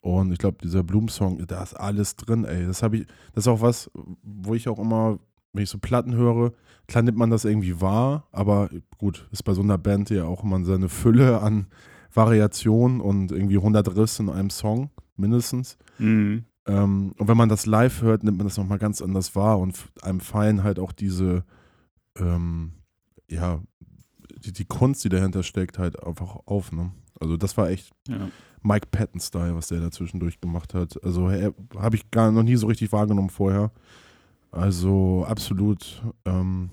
Und ich glaube, dieser Bloom-Song, da ist alles drin, ey. Das habe ich, das ist auch was, wo ich auch immer, wenn ich so Platten höre, klar nimmt man das irgendwie wahr, aber gut, ist bei so einer Band ja auch immer seine Fülle an Variationen und irgendwie 100 Riffs in einem Song, mindestens. Mhm. Ähm, und wenn man das live hört, nimmt man das nochmal ganz anders wahr und einem fallen halt auch diese, ähm, ja, die, die Kunst, die dahinter steckt, halt einfach auf. Ne? Also das war echt Ja. Mike Patton-Style, was der da zwischendurch gemacht hat. Also habe ich gar noch nie so richtig wahrgenommen vorher. Also absolut ähm,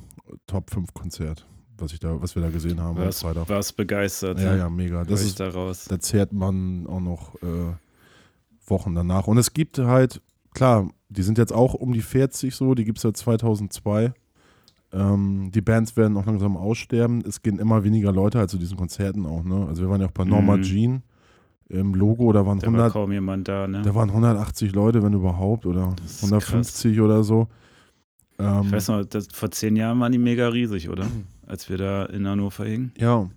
Top 5 Konzert, was ich da, was wir da gesehen haben am Warst, Freitag. warst begeistert. Ja, ne? ja, mega. Das ist, da raus. da zehrt man auch noch äh, Wochen danach. Und es gibt halt, klar, die sind jetzt auch um die 40 so, die gibt es seit 2002. Ähm, die Bands werden auch langsam aussterben. Es gehen immer weniger Leute halt zu diesen Konzerten auch, ne? Also wir waren ja auch bei Norma Mhm. Jean im Logo, da waren Da war 100, kaum jemand da, ne? da waren 180 Leute, wenn überhaupt, oder Das ist 150 oder so. Ähm, Ich weiß noch, das, vor zehn Jahren waren die mega riesig, oder? als wir da in Hannover hingen. Ja.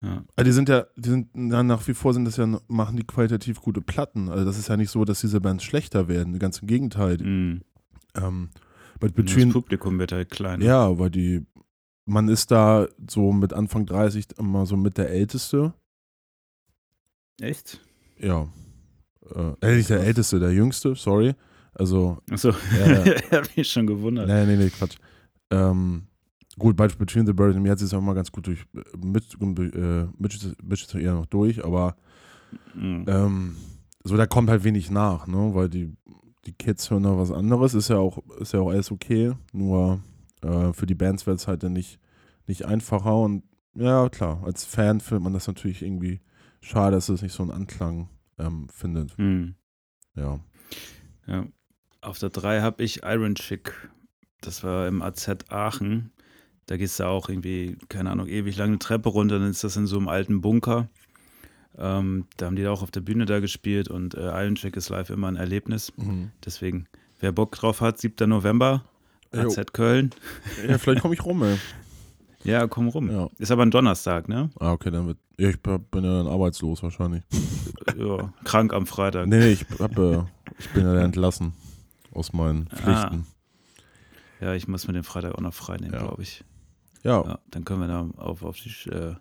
Ja. Also die sind ja, die sind ja, nach wie vor sind das ja, machen die qualitativ gute Platten. Also das ist ja nicht so, dass diese Bands schlechter werden. Ganz im Gegenteil. Mhm. Ähm, but Das between, Publikum wird halt kleiner. ja, weil die, man ist da so mit Anfang 30 immer so mit der Älteste. Echt? Ja. Äh, äh, nicht der Älteste, der Jüngste, sorry. Also, Achso, ich *laughs* hab mich schon gewundert. nee, nee, nee, Quatsch. Ähm, gut, bei Between the Bird and Me hat sie es auch mal ganz gut durch, mit, äh, mit, mit eher noch durch, aber Mhm. ähm, so, da kommt halt wenig nach, ne, weil die, die Kids hören da was anderes, ist ja auch, ist ja auch alles okay, nur äh, für die Bands wird es halt dann nicht, nicht einfacher und ja, klar, als Fan findet man das natürlich irgendwie schade, dass es nicht so einen Anklang ähm, findet, Mhm. ja. Ja. Auf der 3 habe ich Iron Chick. Das war im AZ Aachen. Da gehst du auch irgendwie, keine Ahnung, ewig lange Treppe runter, dann ist das in so einem alten Bunker. Ähm, da haben die auch auf der Bühne da gespielt und äh, Iron Chick ist live immer ein Erlebnis. Mhm. Deswegen, wer Bock drauf hat, 7. November, Jo. AZ Köln. Ja, vielleicht komme ich rum, ey. *laughs* Ja, komm rum. Ja. Ist aber ein Donnerstag, ne? Ah, okay, dann wird. Ja, ich bin ja dann arbeitslos wahrscheinlich. *laughs* ja, krank am Freitag. Nee, nee, ich, hab, äh, ich bin ja dann entlassen aus meinen Ah. Pflichten. Ja, ich muss mir den Freitag auch noch frei nehmen, Ja. glaube ich. Ja. Ja, dann können wir da auf, auf, die, äh,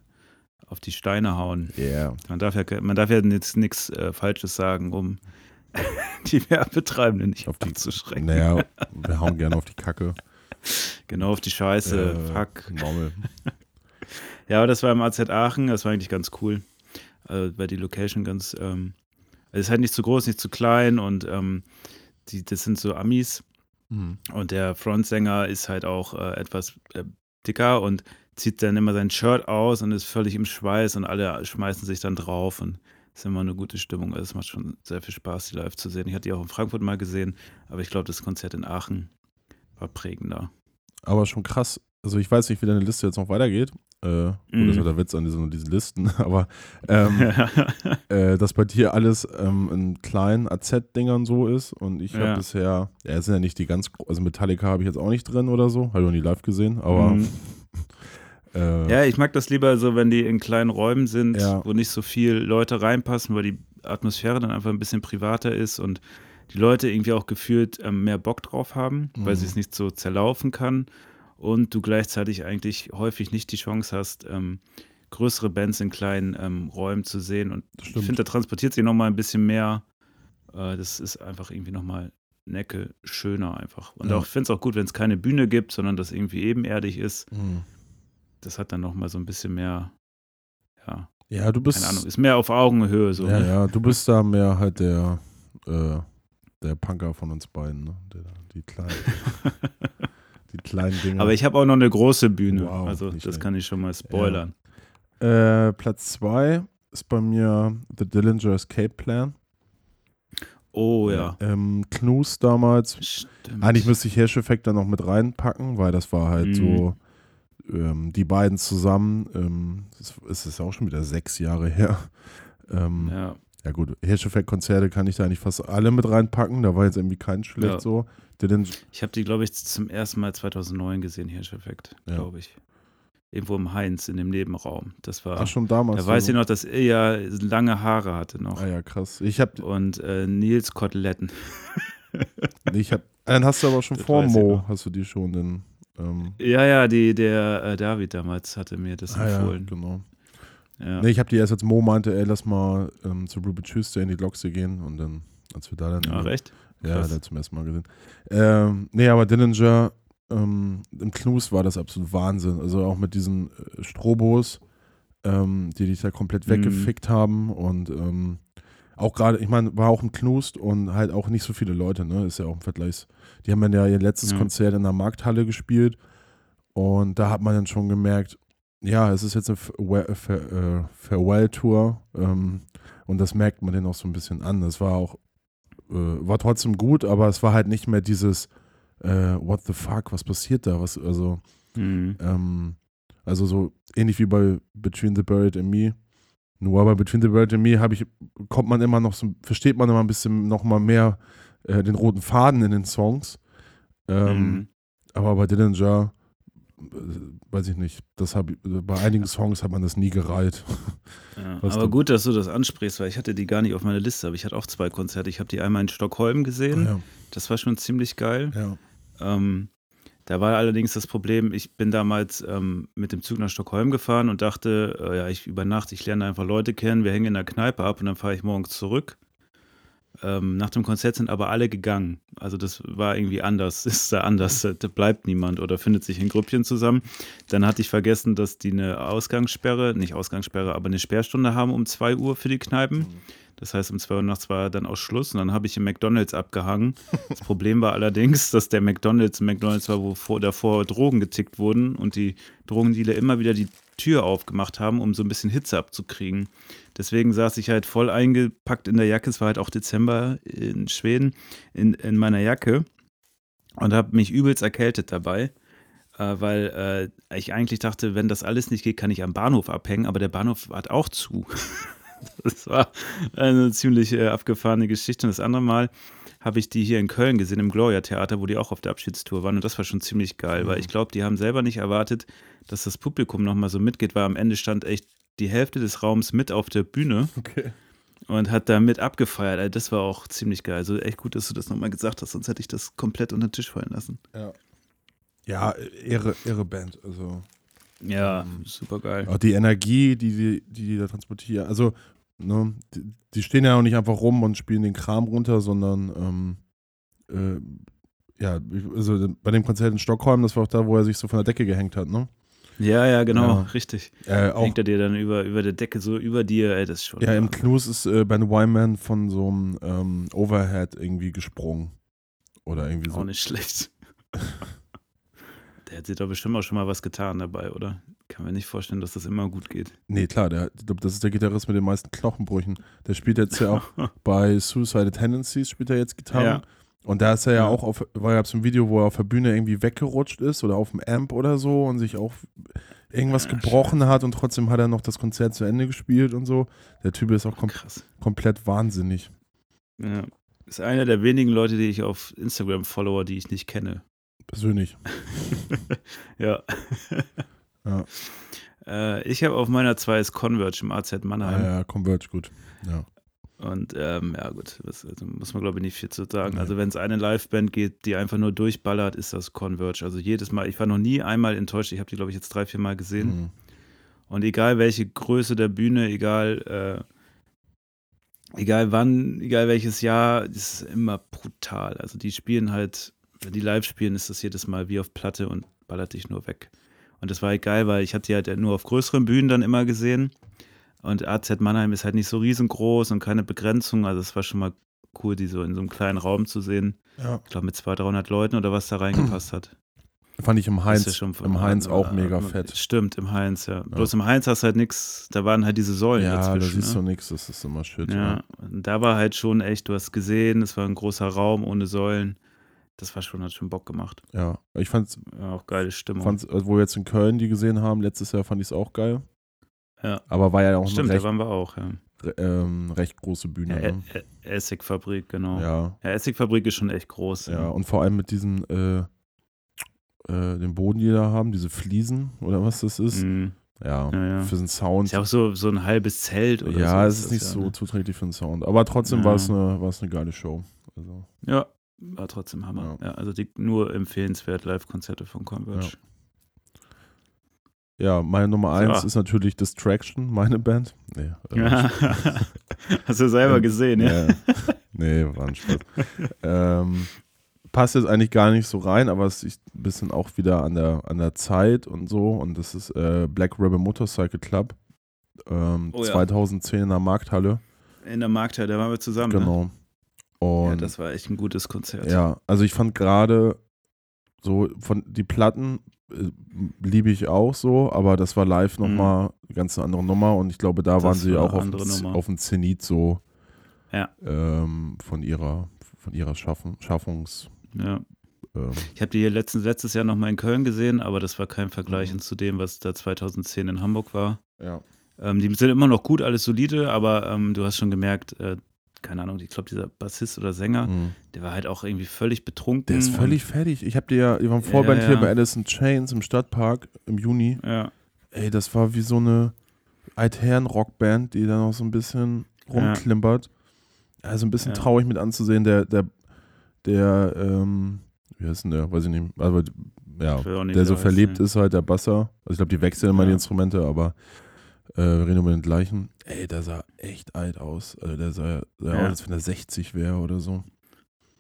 auf die Steine hauen. Yeah. Man darf ja, man darf ja jetzt nichts äh, Falsches sagen, um *laughs* die Werbetreibenden nicht Auf die- abzuschrecken. Naja, *laughs* wir hauen gerne auf die Kacke. Genau auf die Scheiße. Äh, Fuck. Normal. *laughs* Ja, aber das war im AZ Aachen, das war eigentlich ganz cool. Äh, weil die Location ganz, ähm, es ist halt nicht zu groß, nicht zu klein und ähm, die, das sind so Amis Mhm. und der Frontsänger ist halt auch äh, etwas äh, dicker und zieht dann immer sein Shirt aus und ist völlig im Schweiß und alle schmeißen sich dann drauf und ist immer eine gute Stimmung. Also es macht schon sehr viel Spaß, die live zu sehen. Ich hatte die auch in Frankfurt mal gesehen, aber ich glaube, das Konzert in Aachen war prägender. Aber schon krass. Also ich weiß nicht, wie deine Liste jetzt noch weitergeht. Äh, gut, das Mhm. ist ja der Witz an diesen, diesen Listen, *laughs* aber ähm, *laughs* äh, dass bei dir alles ähm, in kleinen AZ-Dingern so ist und ich habe Ja. bisher, ja, es sind ja nicht die ganz, also Metallica habe ich jetzt auch nicht drin oder so, habe ich noch nie live gesehen, aber Mhm. *laughs* äh, Ja, ich mag das lieber so, wenn die in kleinen Räumen sind, Ja. wo nicht so viel Leute reinpassen, weil die Atmosphäre dann einfach ein bisschen privater ist und die Leute irgendwie auch gefühlt ähm, mehr Bock drauf haben, weil Mhm. sie es nicht so zerlaufen kann und du gleichzeitig eigentlich häufig nicht die Chance hast, ähm, größere Bands in kleinen ähm, Räumen zu sehen. Und ich finde, da transportiert sich nochmal ein bisschen mehr. Äh, das ist einfach irgendwie nochmal Necke schöner einfach. Und Ja. auch, ich finde es auch gut, wenn es keine Bühne gibt, sondern das irgendwie ebenerdig ist Mhm. das hat dann noch mal so ein bisschen mehr, ja, ja, du bist, keine Ahnung, ist mehr auf Augenhöhe so. ja, ne? ja, du bist da mehr halt der, äh, der Punker von uns beiden, ne? Der, die kleinen, die *laughs* kleinen Dinge. Aber ich habe auch noch eine große Bühne, Wow, also das schlecht. kann ich schon mal spoilern. Äh, Platz zwei ist bei mir The Dillinger Escape Plan. Oh ja, Ähm, Knus damals. stimmt. Eigentlich müsste ich Hirscheffekt da noch mit reinpacken, weil das war halt Mhm. so ähm, die beiden zusammen. Ähm, das ist- es ist auch schon wieder sechs Jahre her. Ähm, ja. Ja, gut, Hirscheffekt-Konzerte kann ich da eigentlich fast alle mit reinpacken. Da war jetzt irgendwie kein schlecht Ja. so. Ich habe die, glaube ich, zum ersten Mal 2009 gesehen, Hirscheffekt, Ja. glaube ich. Irgendwo im Heinz, in dem Nebenraum. Das war, ach schon damals. da weiß ich noch, dass er ja lange Haare hatte noch. Ah ja, krass. Ich hab, Und äh, Nils Koteletten. nee, *laughs* ich hab, dann hast du aber schon Das vor Mo, hast du die schon den, ähm, Ja, ja, die, der äh, David damals hatte mir das ah, ja, empfohlen. genau. Ja, Nee, ich habe die erst als Mo meinte, ey, lass mal ähm, zu Ruby Tuesday in die Glocksee gehen und dann, als wir da dann. ja. recht? Ja, hat zum ersten Mal gesehen. Ähm, nee, aber Dillinger, ähm, im Knus war das absolut Wahnsinn. Also auch mit diesen äh, Strobos, ähm, die dich da komplett Mhm. weggefickt haben und ähm, auch gerade, ich meine, war auch im Knust und halt auch nicht so viele Leute, ne? Ist ja auch im Vergleich. Die haben dann ja ihr letztes Ja. Konzert in der Markthalle gespielt und da hat man dann schon gemerkt, ja, es ist jetzt eine äh, Farewell-Tour ähm, und das merkt man denen auch so ein bisschen an. Es war auch, äh, war trotzdem gut, aber es war halt nicht mehr dieses äh, What the fuck, was passiert da? Was, also, Mhm. ähm, also so ähnlich wie bei Between the Buried and Me. Nur bei Between the Buried and Me habe ich, kommt man immer noch so, versteht man immer ein bisschen noch mal mehr äh, den roten Faden in den Songs. Ähm, Mhm. aber bei Dillinger weiß ich nicht. Das hab, bei einigen Songs hat man das nie gereiht. Ja, *laughs* aber du? gut, dass du das ansprichst, weil ich hatte die gar nicht auf meiner Liste, aber ich hatte auch zwei Konzerte. Ich habe die einmal in Stockholm gesehen. Ah, ja. Das war schon ziemlich geil. Ja. Ähm, da war allerdings das Problem, ich bin damals ähm, mit dem Zug nach Stockholm gefahren und dachte, äh, ja, ich übernachte, ich lerne einfach Leute kennen, wir hängen in der Kneipe ab und dann fahre ich morgens zurück. Ähm, nach dem Konzert sind aber alle gegangen. Also das war irgendwie anders, *laughs* ist da anders. Da bleibt niemand oder findet sich in Grüppchen zusammen. Dann hatte ich vergessen, dass die eine Ausgangssperre, nicht Ausgangssperre, aber eine Sperrstunde haben um 2 Uhr für die Kneipen. Mhm. Das heißt, um 2 Uhr nachts war dann auch Schluss und dann habe ich im McDonalds abgehangen. Das Problem war allerdings, dass der McDonalds ein McDonalds war, wo vor, davor Drogen getickt wurden und die Drogendealer immer wieder die Tür aufgemacht haben, um so ein bisschen Hitze abzukriegen. Deswegen saß ich halt voll eingepackt in der Jacke. Es war halt auch Dezember in Schweden, in, in meiner Jacke und habe mich übelst erkältet dabei, äh, weil äh, ich eigentlich dachte, wenn das alles nicht geht, kann ich am Bahnhof abhängen, aber der Bahnhof hat auch zu. *laughs* das war eine ziemlich äh, abgefahrene Geschichte. Und das andere Mal habe ich die hier in Köln gesehen, im Gloria Theater, wo die auch auf der Abschiedstour waren. Und das war schon ziemlich geil, mhm. weil ich glaube, die haben selber nicht erwartet, dass das Publikum nochmal so mitgeht, weil am Ende stand echt die Hälfte des Raums mit auf der Bühne. Okay. Und hat da mit abgefeiert. Also das war auch ziemlich geil. Also echt gut, dass du das nochmal gesagt hast, sonst hätte ich das komplett unter den Tisch fallen lassen. Ja. Ja, irre, irre Band. Also. Ja, ähm, super geil. Auch die Energie, die die, die, die da transportieren. Also, ne, die, die, stehen ja auch nicht einfach rum und spielen den Kram runter, sondern ähm, äh, ja, also bei dem Konzert in Stockholm, das war auch da, wo er sich so von der Decke gehängt hat, ne? Ja, ja, genau, ja. richtig. Äh, Hängt er dir dann über, über der Decke so über dir, ey, das ist schon. Ja, im Knus ist äh, Ben Wyman von so einem ähm, Overhead irgendwie gesprungen. Oder irgendwie so. Auch nicht schlecht. *laughs* der hat sich doch bestimmt auch schon mal was getan dabei, oder? Kann mir nicht vorstellen, dass das immer gut geht. Nee, klar, der, ich glaube, das ist der Gitarrist mit den meisten Knochenbrüchen. Der spielt jetzt ja auch *laughs* bei Suicide Tendencies, spielt er jetzt Gitarre. Ja. Und da ist er ja, ja. auch auf, war ja so ein Video, wo er auf der Bühne irgendwie weggerutscht ist oder auf dem Amp oder so und sich auch irgendwas ja, gebrochen scheiße. hat und trotzdem hat er noch das Konzert zu Ende gespielt und so. Der Typ ist auch kom Krass. komplett wahnsinnig. Ja. Ist einer der wenigen Leute, die ich auf Instagram follower, die ich nicht kenne. Persönlich. *laughs* ja. Ja. Äh, ich habe auf meiner 2 ist Converge im AZ Mannheim. Ja, ja, Converge, gut. Ja. Und ähm, ja, gut, das, also muss man glaube ich nicht viel zu sagen. Nee. Also, wenn es eine Liveband geht, die einfach nur durchballert, ist das Converge. Also, jedes Mal, ich war noch nie einmal enttäuscht. Ich habe die, glaube ich, jetzt drei, vier Mal gesehen. Mhm. Und egal welche Größe der Bühne, egal, äh, egal wann, egal welches Jahr, ist immer brutal. Also, die spielen halt, wenn die live spielen, ist das jedes Mal wie auf Platte und ballert dich nur weg. Und das war halt geil, weil ich hatte die halt nur auf größeren Bühnen dann immer gesehen. Und AZ Mannheim ist halt nicht so riesengroß und keine Begrenzung. Also es war schon mal cool, die so in so einem kleinen Raum zu sehen. Ja. Ich glaube mit 200, 300 Leuten oder was da reingepasst hat. *clears throat* Fand ich im Heinz, ja im Heinz auch mega fett. Stimmt, im Heinz, ja. ja. Bloß im Heinz hast du halt nichts, da waren halt diese Säulen ja, dazwischen. Ja, da siehst ne? du nichts, das ist immer schön. Ja, und da war halt schon echt, du hast gesehen, es war ein großer Raum ohne Säulen. Das war schon, hat schon Bock gemacht. Ja, ich fand's. Ja, auch geile Stimmung. Fand's, also wo wir jetzt in Köln die gesehen haben, letztes Jahr fand ich es auch geil. Ja. Aber war ja auch Stimmt, recht, da waren wir auch, ja. Ähm, recht große Bühne. Ja, ne? Essigfabrik, genau. Ja. ja. Essigfabrik ist schon echt groß. Ja, ja. und vor allem mit diesen, äh, äh, den Boden, die da haben, diese Fliesen oder was das ist. Mhm. Ja, ja, für den Sound. Ist ja auch so, so ein halbes Zelt oder ja, so. Ja, es ist nicht so ne? zuträglich für den Sound. Aber trotzdem war es eine, eine geile Show. Also. Ja, war trotzdem Hammer. Ja, also die, nur empfehlenswert Live-Konzerte von Converge. Ja, meine Nummer eins ja. ist natürlich Distraction, meine Band. Nee, äh, ja. *laughs* Hast du selber gesehen, ja? nee, war ein Spaß. ähm, passt jetzt eigentlich gar nicht so rein, aber es ist ein bisschen auch wieder an der, an der Zeit und so. Und das ist äh, Black Rebel Motorcycle Club. Ähm, oh, 2010 in der Markthalle. In der Markthalle, da waren wir zusammen. Ne? Genau. Ne? Und ja, das war echt ein gutes Konzert. Ja, also ich fand gerade so von die Platten äh, liebe ich auch so, aber das war live nochmal mhm. eine ganz andere Nummer und ich glaube, da das waren sie auch auf, auf dem Zenit so ja. ähm, von ihrer von ihrer Schaffung, Schaffungs. Ja. Ähm, ich habe die hier letztens, letztes Jahr nochmal in Köln gesehen, aber das war kein Vergleich mhm. zu dem, was da 2010 in Hamburg war. Ja. Ähm, die sind immer noch gut, alles solide, aber ähm, du hast schon gemerkt, äh, keine Ahnung, ich glaube, dieser Bassist oder Sänger, Mhm. der war halt auch irgendwie völlig betrunken. Der ist völlig fertig. Ich habe dir ja, wir waren Vorband Ja, hier ja. bei Alice in Chains im Stadtpark im Juni. Ja, Ey, das war wie so eine Altherren-Rockband, die da noch so ein bisschen rumklimpert. Also ein bisschen Ja. traurig mit anzusehen. Der, der, der, ähm, wie heißt denn der? Weiß ich nicht. Aber ja, will auch nicht, der so nee. ist halt der Basser. Also ich glaube, die wechseln immer Ja. die Instrumente, aber äh, wir reden über den gleichen. Ey, der sah echt alt aus. Also der sah, sah Ja. aus, als wenn er 60 wäre oder so.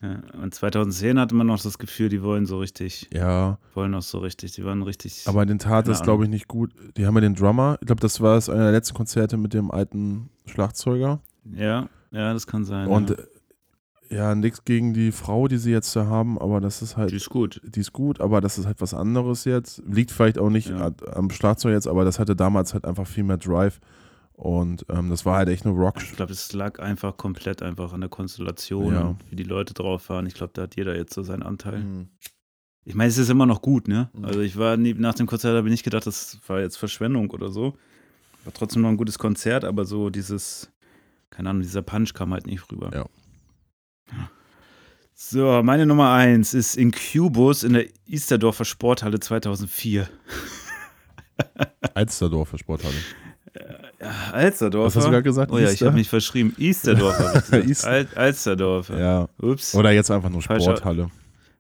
ja. Und 2010 hatte man noch das Gefühl, die wollen so richtig, Ja, wollen noch so richtig, die waren richtig. aber den tat es, glaube ich, nicht gut. Die haben ja den Drummer. Ich glaube, das war es einer der letzten Konzerte mit dem alten Schlagzeuger. ja, ja, das kann sein. Und ja. Ja, nichts gegen die Frau, die sie jetzt da haben, aber das ist halt, die ist gut. die ist gut, aber das ist halt was anderes jetzt. Liegt vielleicht auch nicht Ja. am Schlagzeug jetzt, aber das hatte damals halt einfach viel mehr Drive. Und ähm, das war halt echt nur Rock. Ich glaube, es lag einfach komplett einfach an der Konstellation Ja. wie die Leute drauf waren. Ich glaube, da hat jeder jetzt so seinen Anteil. Mhm. Ich meine, es ist immer noch gut, ne? Mhm. Also ich war nie, nach dem Konzert habe ich nicht gedacht, das war jetzt Verschwendung oder so. War trotzdem noch ein gutes Konzert, aber so dieses, keine Ahnung, dieser Punch kam halt nicht rüber. Ja. So, meine Nummer eins ist Incubus in der Easterdorfer Sporthalle 2004. Alsterdorfer Sporthalle. Ja, Alsterdorfer. Was hast du gerade gesagt? Oh ja, ich habe mich verschrieben. Easterdorfer. *laughs* Al Alsterdorfer. Ja. Ups, Oder jetzt einfach nur Sporthalle.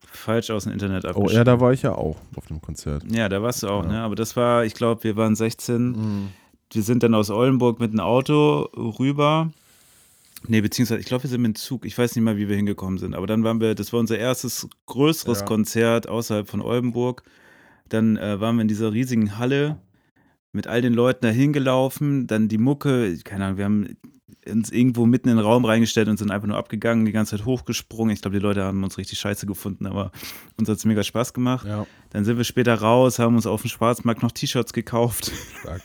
falsch aus dem Internet Oh abgeschrieben. ja, da war ich ja auch auf dem Konzert. Ja, da warst du auch, Ja. ne? Aber das war, ich glaube, wir waren 16. Wir sind dann aus Oldenburg mit einem Auto rüber. Nee, beziehungsweise, ich glaube, wir sind mit dem Zug. Ich weiß nicht mal, wie wir hingekommen sind. Aber dann waren wir, das war unser erstes größeres Ja. Konzert außerhalb von Oldenburg. Dann äh, waren wir in dieser riesigen Halle mit all den Leuten da hingelaufen. Dann die Mucke, keine Ahnung, wir haben uns irgendwo mitten in den Raum reingestellt und sind einfach nur abgegangen, die ganze Zeit hochgesprungen. Ich glaube, die Leute haben uns richtig scheiße gefunden, aber uns hat es mega Spaß gemacht. Ja, Dann sind wir später raus, haben uns auf dem Schwarzmarkt noch T-Shirts gekauft. stark.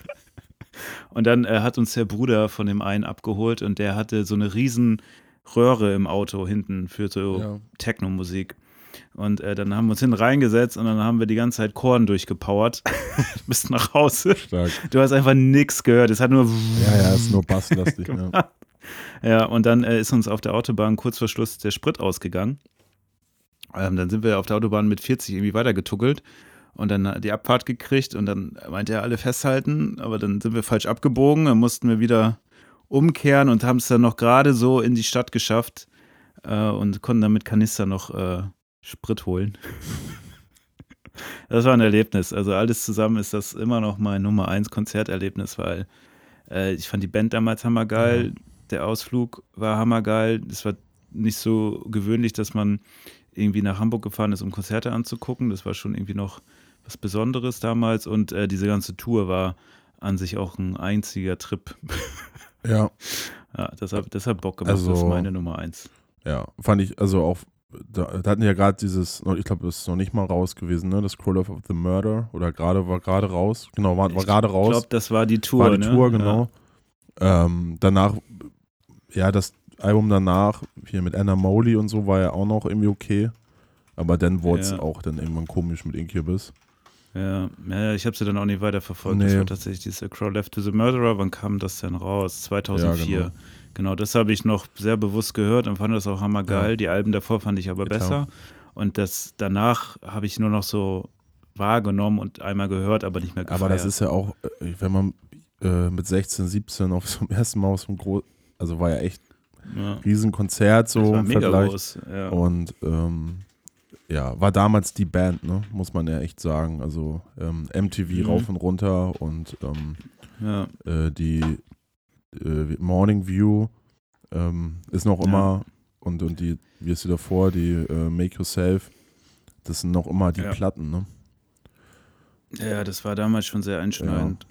Und dann äh, hat uns der Bruder von dem einen abgeholt und der hatte so eine riesen Röhre im Auto hinten für so Ja. Techno-Musik. Und äh, dann haben wir uns hinten reingesetzt und dann haben wir die ganze Zeit Korn durchgepowert *laughs* bis nach Hause. Stark. Du hast einfach nichts gehört. Es hat nur Ja, ja, ist nur basslastig. ja. *laughs* Ja, und dann äh, ist uns auf der Autobahn kurz vor Schluss der Sprit ausgegangen. Ähm, dann sind wir auf der Autobahn mit 40 irgendwie weitergetuckelt und dann die Abfahrt gekriegt und dann meinte er alle festhalten, aber dann sind wir falsch abgebogen, dann mussten wir wieder umkehren und haben es dann noch gerade so in die Stadt geschafft äh, und konnten dann mit Kanister noch äh, Sprit holen. das war ein Erlebnis. Also alles zusammen ist das immer noch mein Nummer 1 Konzerterlebnis, weil äh, ich fand die Band damals hammergeil. Der Ausflug war hammergeil. Es war nicht so gewöhnlich, dass man irgendwie nach Hamburg gefahren ist, um Konzerte anzugucken. Das war schon irgendwie noch was Besonderes damals. Und äh, diese ganze Tour war an sich auch ein einziger Trip. *laughs* ja, ja, das hat, das hat Bock gemacht. Also- das ist meine Nummer eins. ja, fand ich, also auch, da, da hatten ja gerade dieses, ich glaube, das ist noch nicht mal raus gewesen, ne? Das Scroll of the Murder oder gerade, war gerade raus. Genau, war, war Ich gerade Ich raus. glaube, das war die Tour. war die ne? Tour, genau. Ähm, danach, ja, das Album danach, hier mit Anna Moley und so, war ja auch noch irgendwie okay. Aber dann wurde es Ja. auch dann irgendwann komisch mit Incubus. Ja, ja, ich habe sie dann auch nicht weiterverfolgt. Das Nee. war tatsächlich dieses A Crow Left to the Murderer. Wann kam das denn raus? 2004. Ja, genau. genau. das habe ich noch sehr bewusst gehört und fand das auch hammergeil. Ja. Die Alben davor fand ich aber klar. besser. Und das danach habe ich nur noch so wahrgenommen und einmal gehört, aber nicht mehr gefeiert. Aber das ist ja auch, äh, wenn man äh, mit 16, 17 auf so ersten Mal aus dem Groß, also war ja echt ja. ein Riesenkonzert so das im mega Vergleich. groß. Ja. Und ähm, ja, war damals die Band, ne? muss man ja echt sagen. Also ähm, MTV Mhm. rauf und runter und ähm, ja. äh, die äh, Morning View ähm, ist noch Ja. immer und, und die, wie ist sie davor, die äh, Make Yourself, das sind noch immer die Ja. Platten, ne? ja, das war damals schon sehr einschneidend.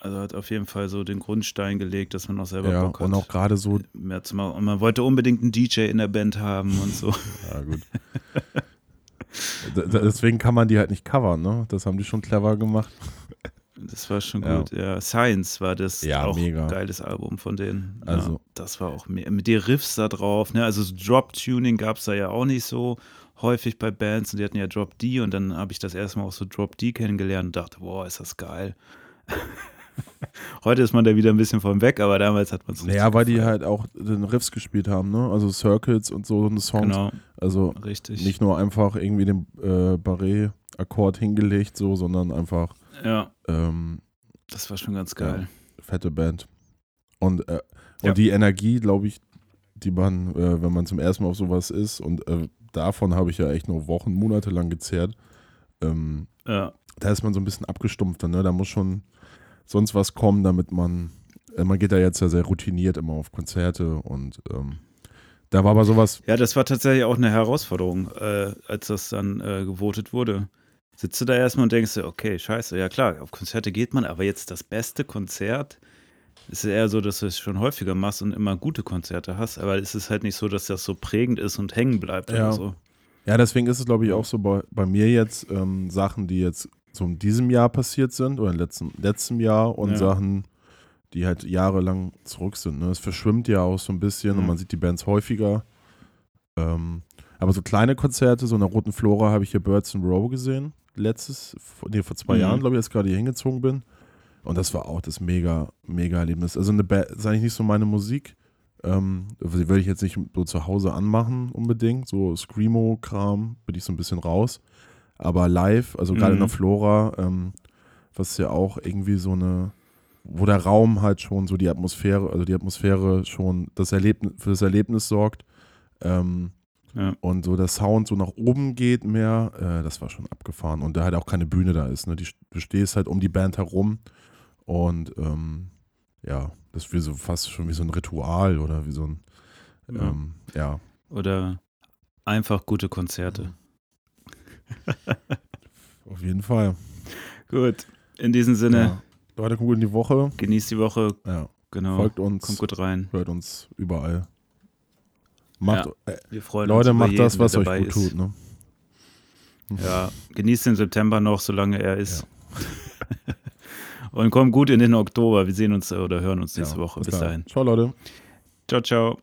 Also hat auf jeden Fall so den Grundstein gelegt, dass man auch selber Ja, Bock hat. und auch gerade so, mehr zu machen. Und man wollte unbedingt einen DJ in der Band haben und so. *laughs* ja gut. *laughs* Deswegen kann man die halt nicht covern, ne? Das haben die schon clever gemacht. Das war schon gut. Ja, Science war das Ja, auch mega. ein geiles Album von denen. Ja, Also- das war auch mehr, mit den Riffs da drauf. Ne? Also so Drop-Tuning gab es da ja auch nicht so häufig bei Bands. Und die hatten ja Drop D und dann habe ich das erste Mal auch so Drop D kennengelernt und dachte, boah, ist das geil. *laughs* Heute ist man da wieder ein bisschen von weg, aber damals hat man es Naja, weil die halt auch den Riffs gespielt haben, ne? Also Circles und so eine Songs. Genau, Also richtig. nicht nur einfach irgendwie den äh, Barré-Akkord hingelegt, so, sondern einfach ja, ähm, das war schon ganz geil. fette Band. Und, äh, und Ja. die Energie, glaube ich, die man, äh, wenn man zum ersten Mal auf sowas ist, und äh, davon habe ich ja echt nur Wochen, Monate lang gezehrt, ähm, Ja, da ist man so ein bisschen abgestumpfter, ne? Da muss schon sonst was kommen, damit man, äh, man geht da jetzt ja sehr routiniert immer auf Konzerte und ähm, da war aber sowas, ja das war tatsächlich auch eine Herausforderung, äh, als das dann äh, gewotet wurde. Sitzt du da erstmal und denkst dir, okay, scheiße, ja klar, auf Konzerte geht man, aber jetzt das beste Konzert ist eher so, dass du es schon häufiger machst und immer gute Konzerte hast, aber es ist halt nicht so, dass das so prägend ist und hängen bleibt Ja. oder so. ja, deswegen ist es, glaube ich, auch so bei, bei mir jetzt ähm, Sachen, die jetzt so in diesem Jahr passiert sind oder im letzten, letzten Jahr und Ja. Sachen, die halt jahrelang zurück sind. Ne? Es verschwimmt ja auch so ein bisschen und Mhm. man sieht die Bands häufiger. Ähm, aber so kleine Konzerte, so in der Roten Flora habe ich hier Birds in Row gesehen. Letztes, nee, vor zwei Mhm. Jahren, glaube ich, als ich gerade hier hingezogen bin. Und das war auch das mega, mega Erlebnis. Also eine Band, ist eigentlich nicht so meine Musik. Ähm, die würde ich jetzt nicht so zu Hause anmachen unbedingt. So Screamo-Kram bin ich so ein bisschen raus. Aber live, also gerade in Mhm. der Flora, ähm, was ja auch irgendwie so eine, wo der Raum halt schon so die Atmosphäre, also die Atmosphäre schon das Erlebnis, für das Erlebnis sorgt. Ähm, Ja. und so der Sound so nach oben geht mehr, äh, das war schon abgefahren. Und da halt auch keine Bühne da ist. Ne? Die, du stehst halt um die Band herum und ähm, ja, das ist so fast schon wie so ein Ritual oder wie so ein, Ja. ähm, ja. Oder einfach gute Konzerte. *laughs* Auf jeden Fall. Gut, in diesem Sinne, Ja. Leute, gut in die Woche. genießt die Woche, Ja. genau. Folgt uns, Kommt gut rein. hört uns überall. Macht, äh, Wir freuen Leute, uns macht das, jeden, was der euch gut ist. tut. Ne? Ja, genießt den September noch, solange er ist. *laughs* Und kommt gut in den Oktober. Wir sehen uns oder hören uns nächste Ja, Woche. bis Bis dahin. Ciao, Leute. Ciao, ciao.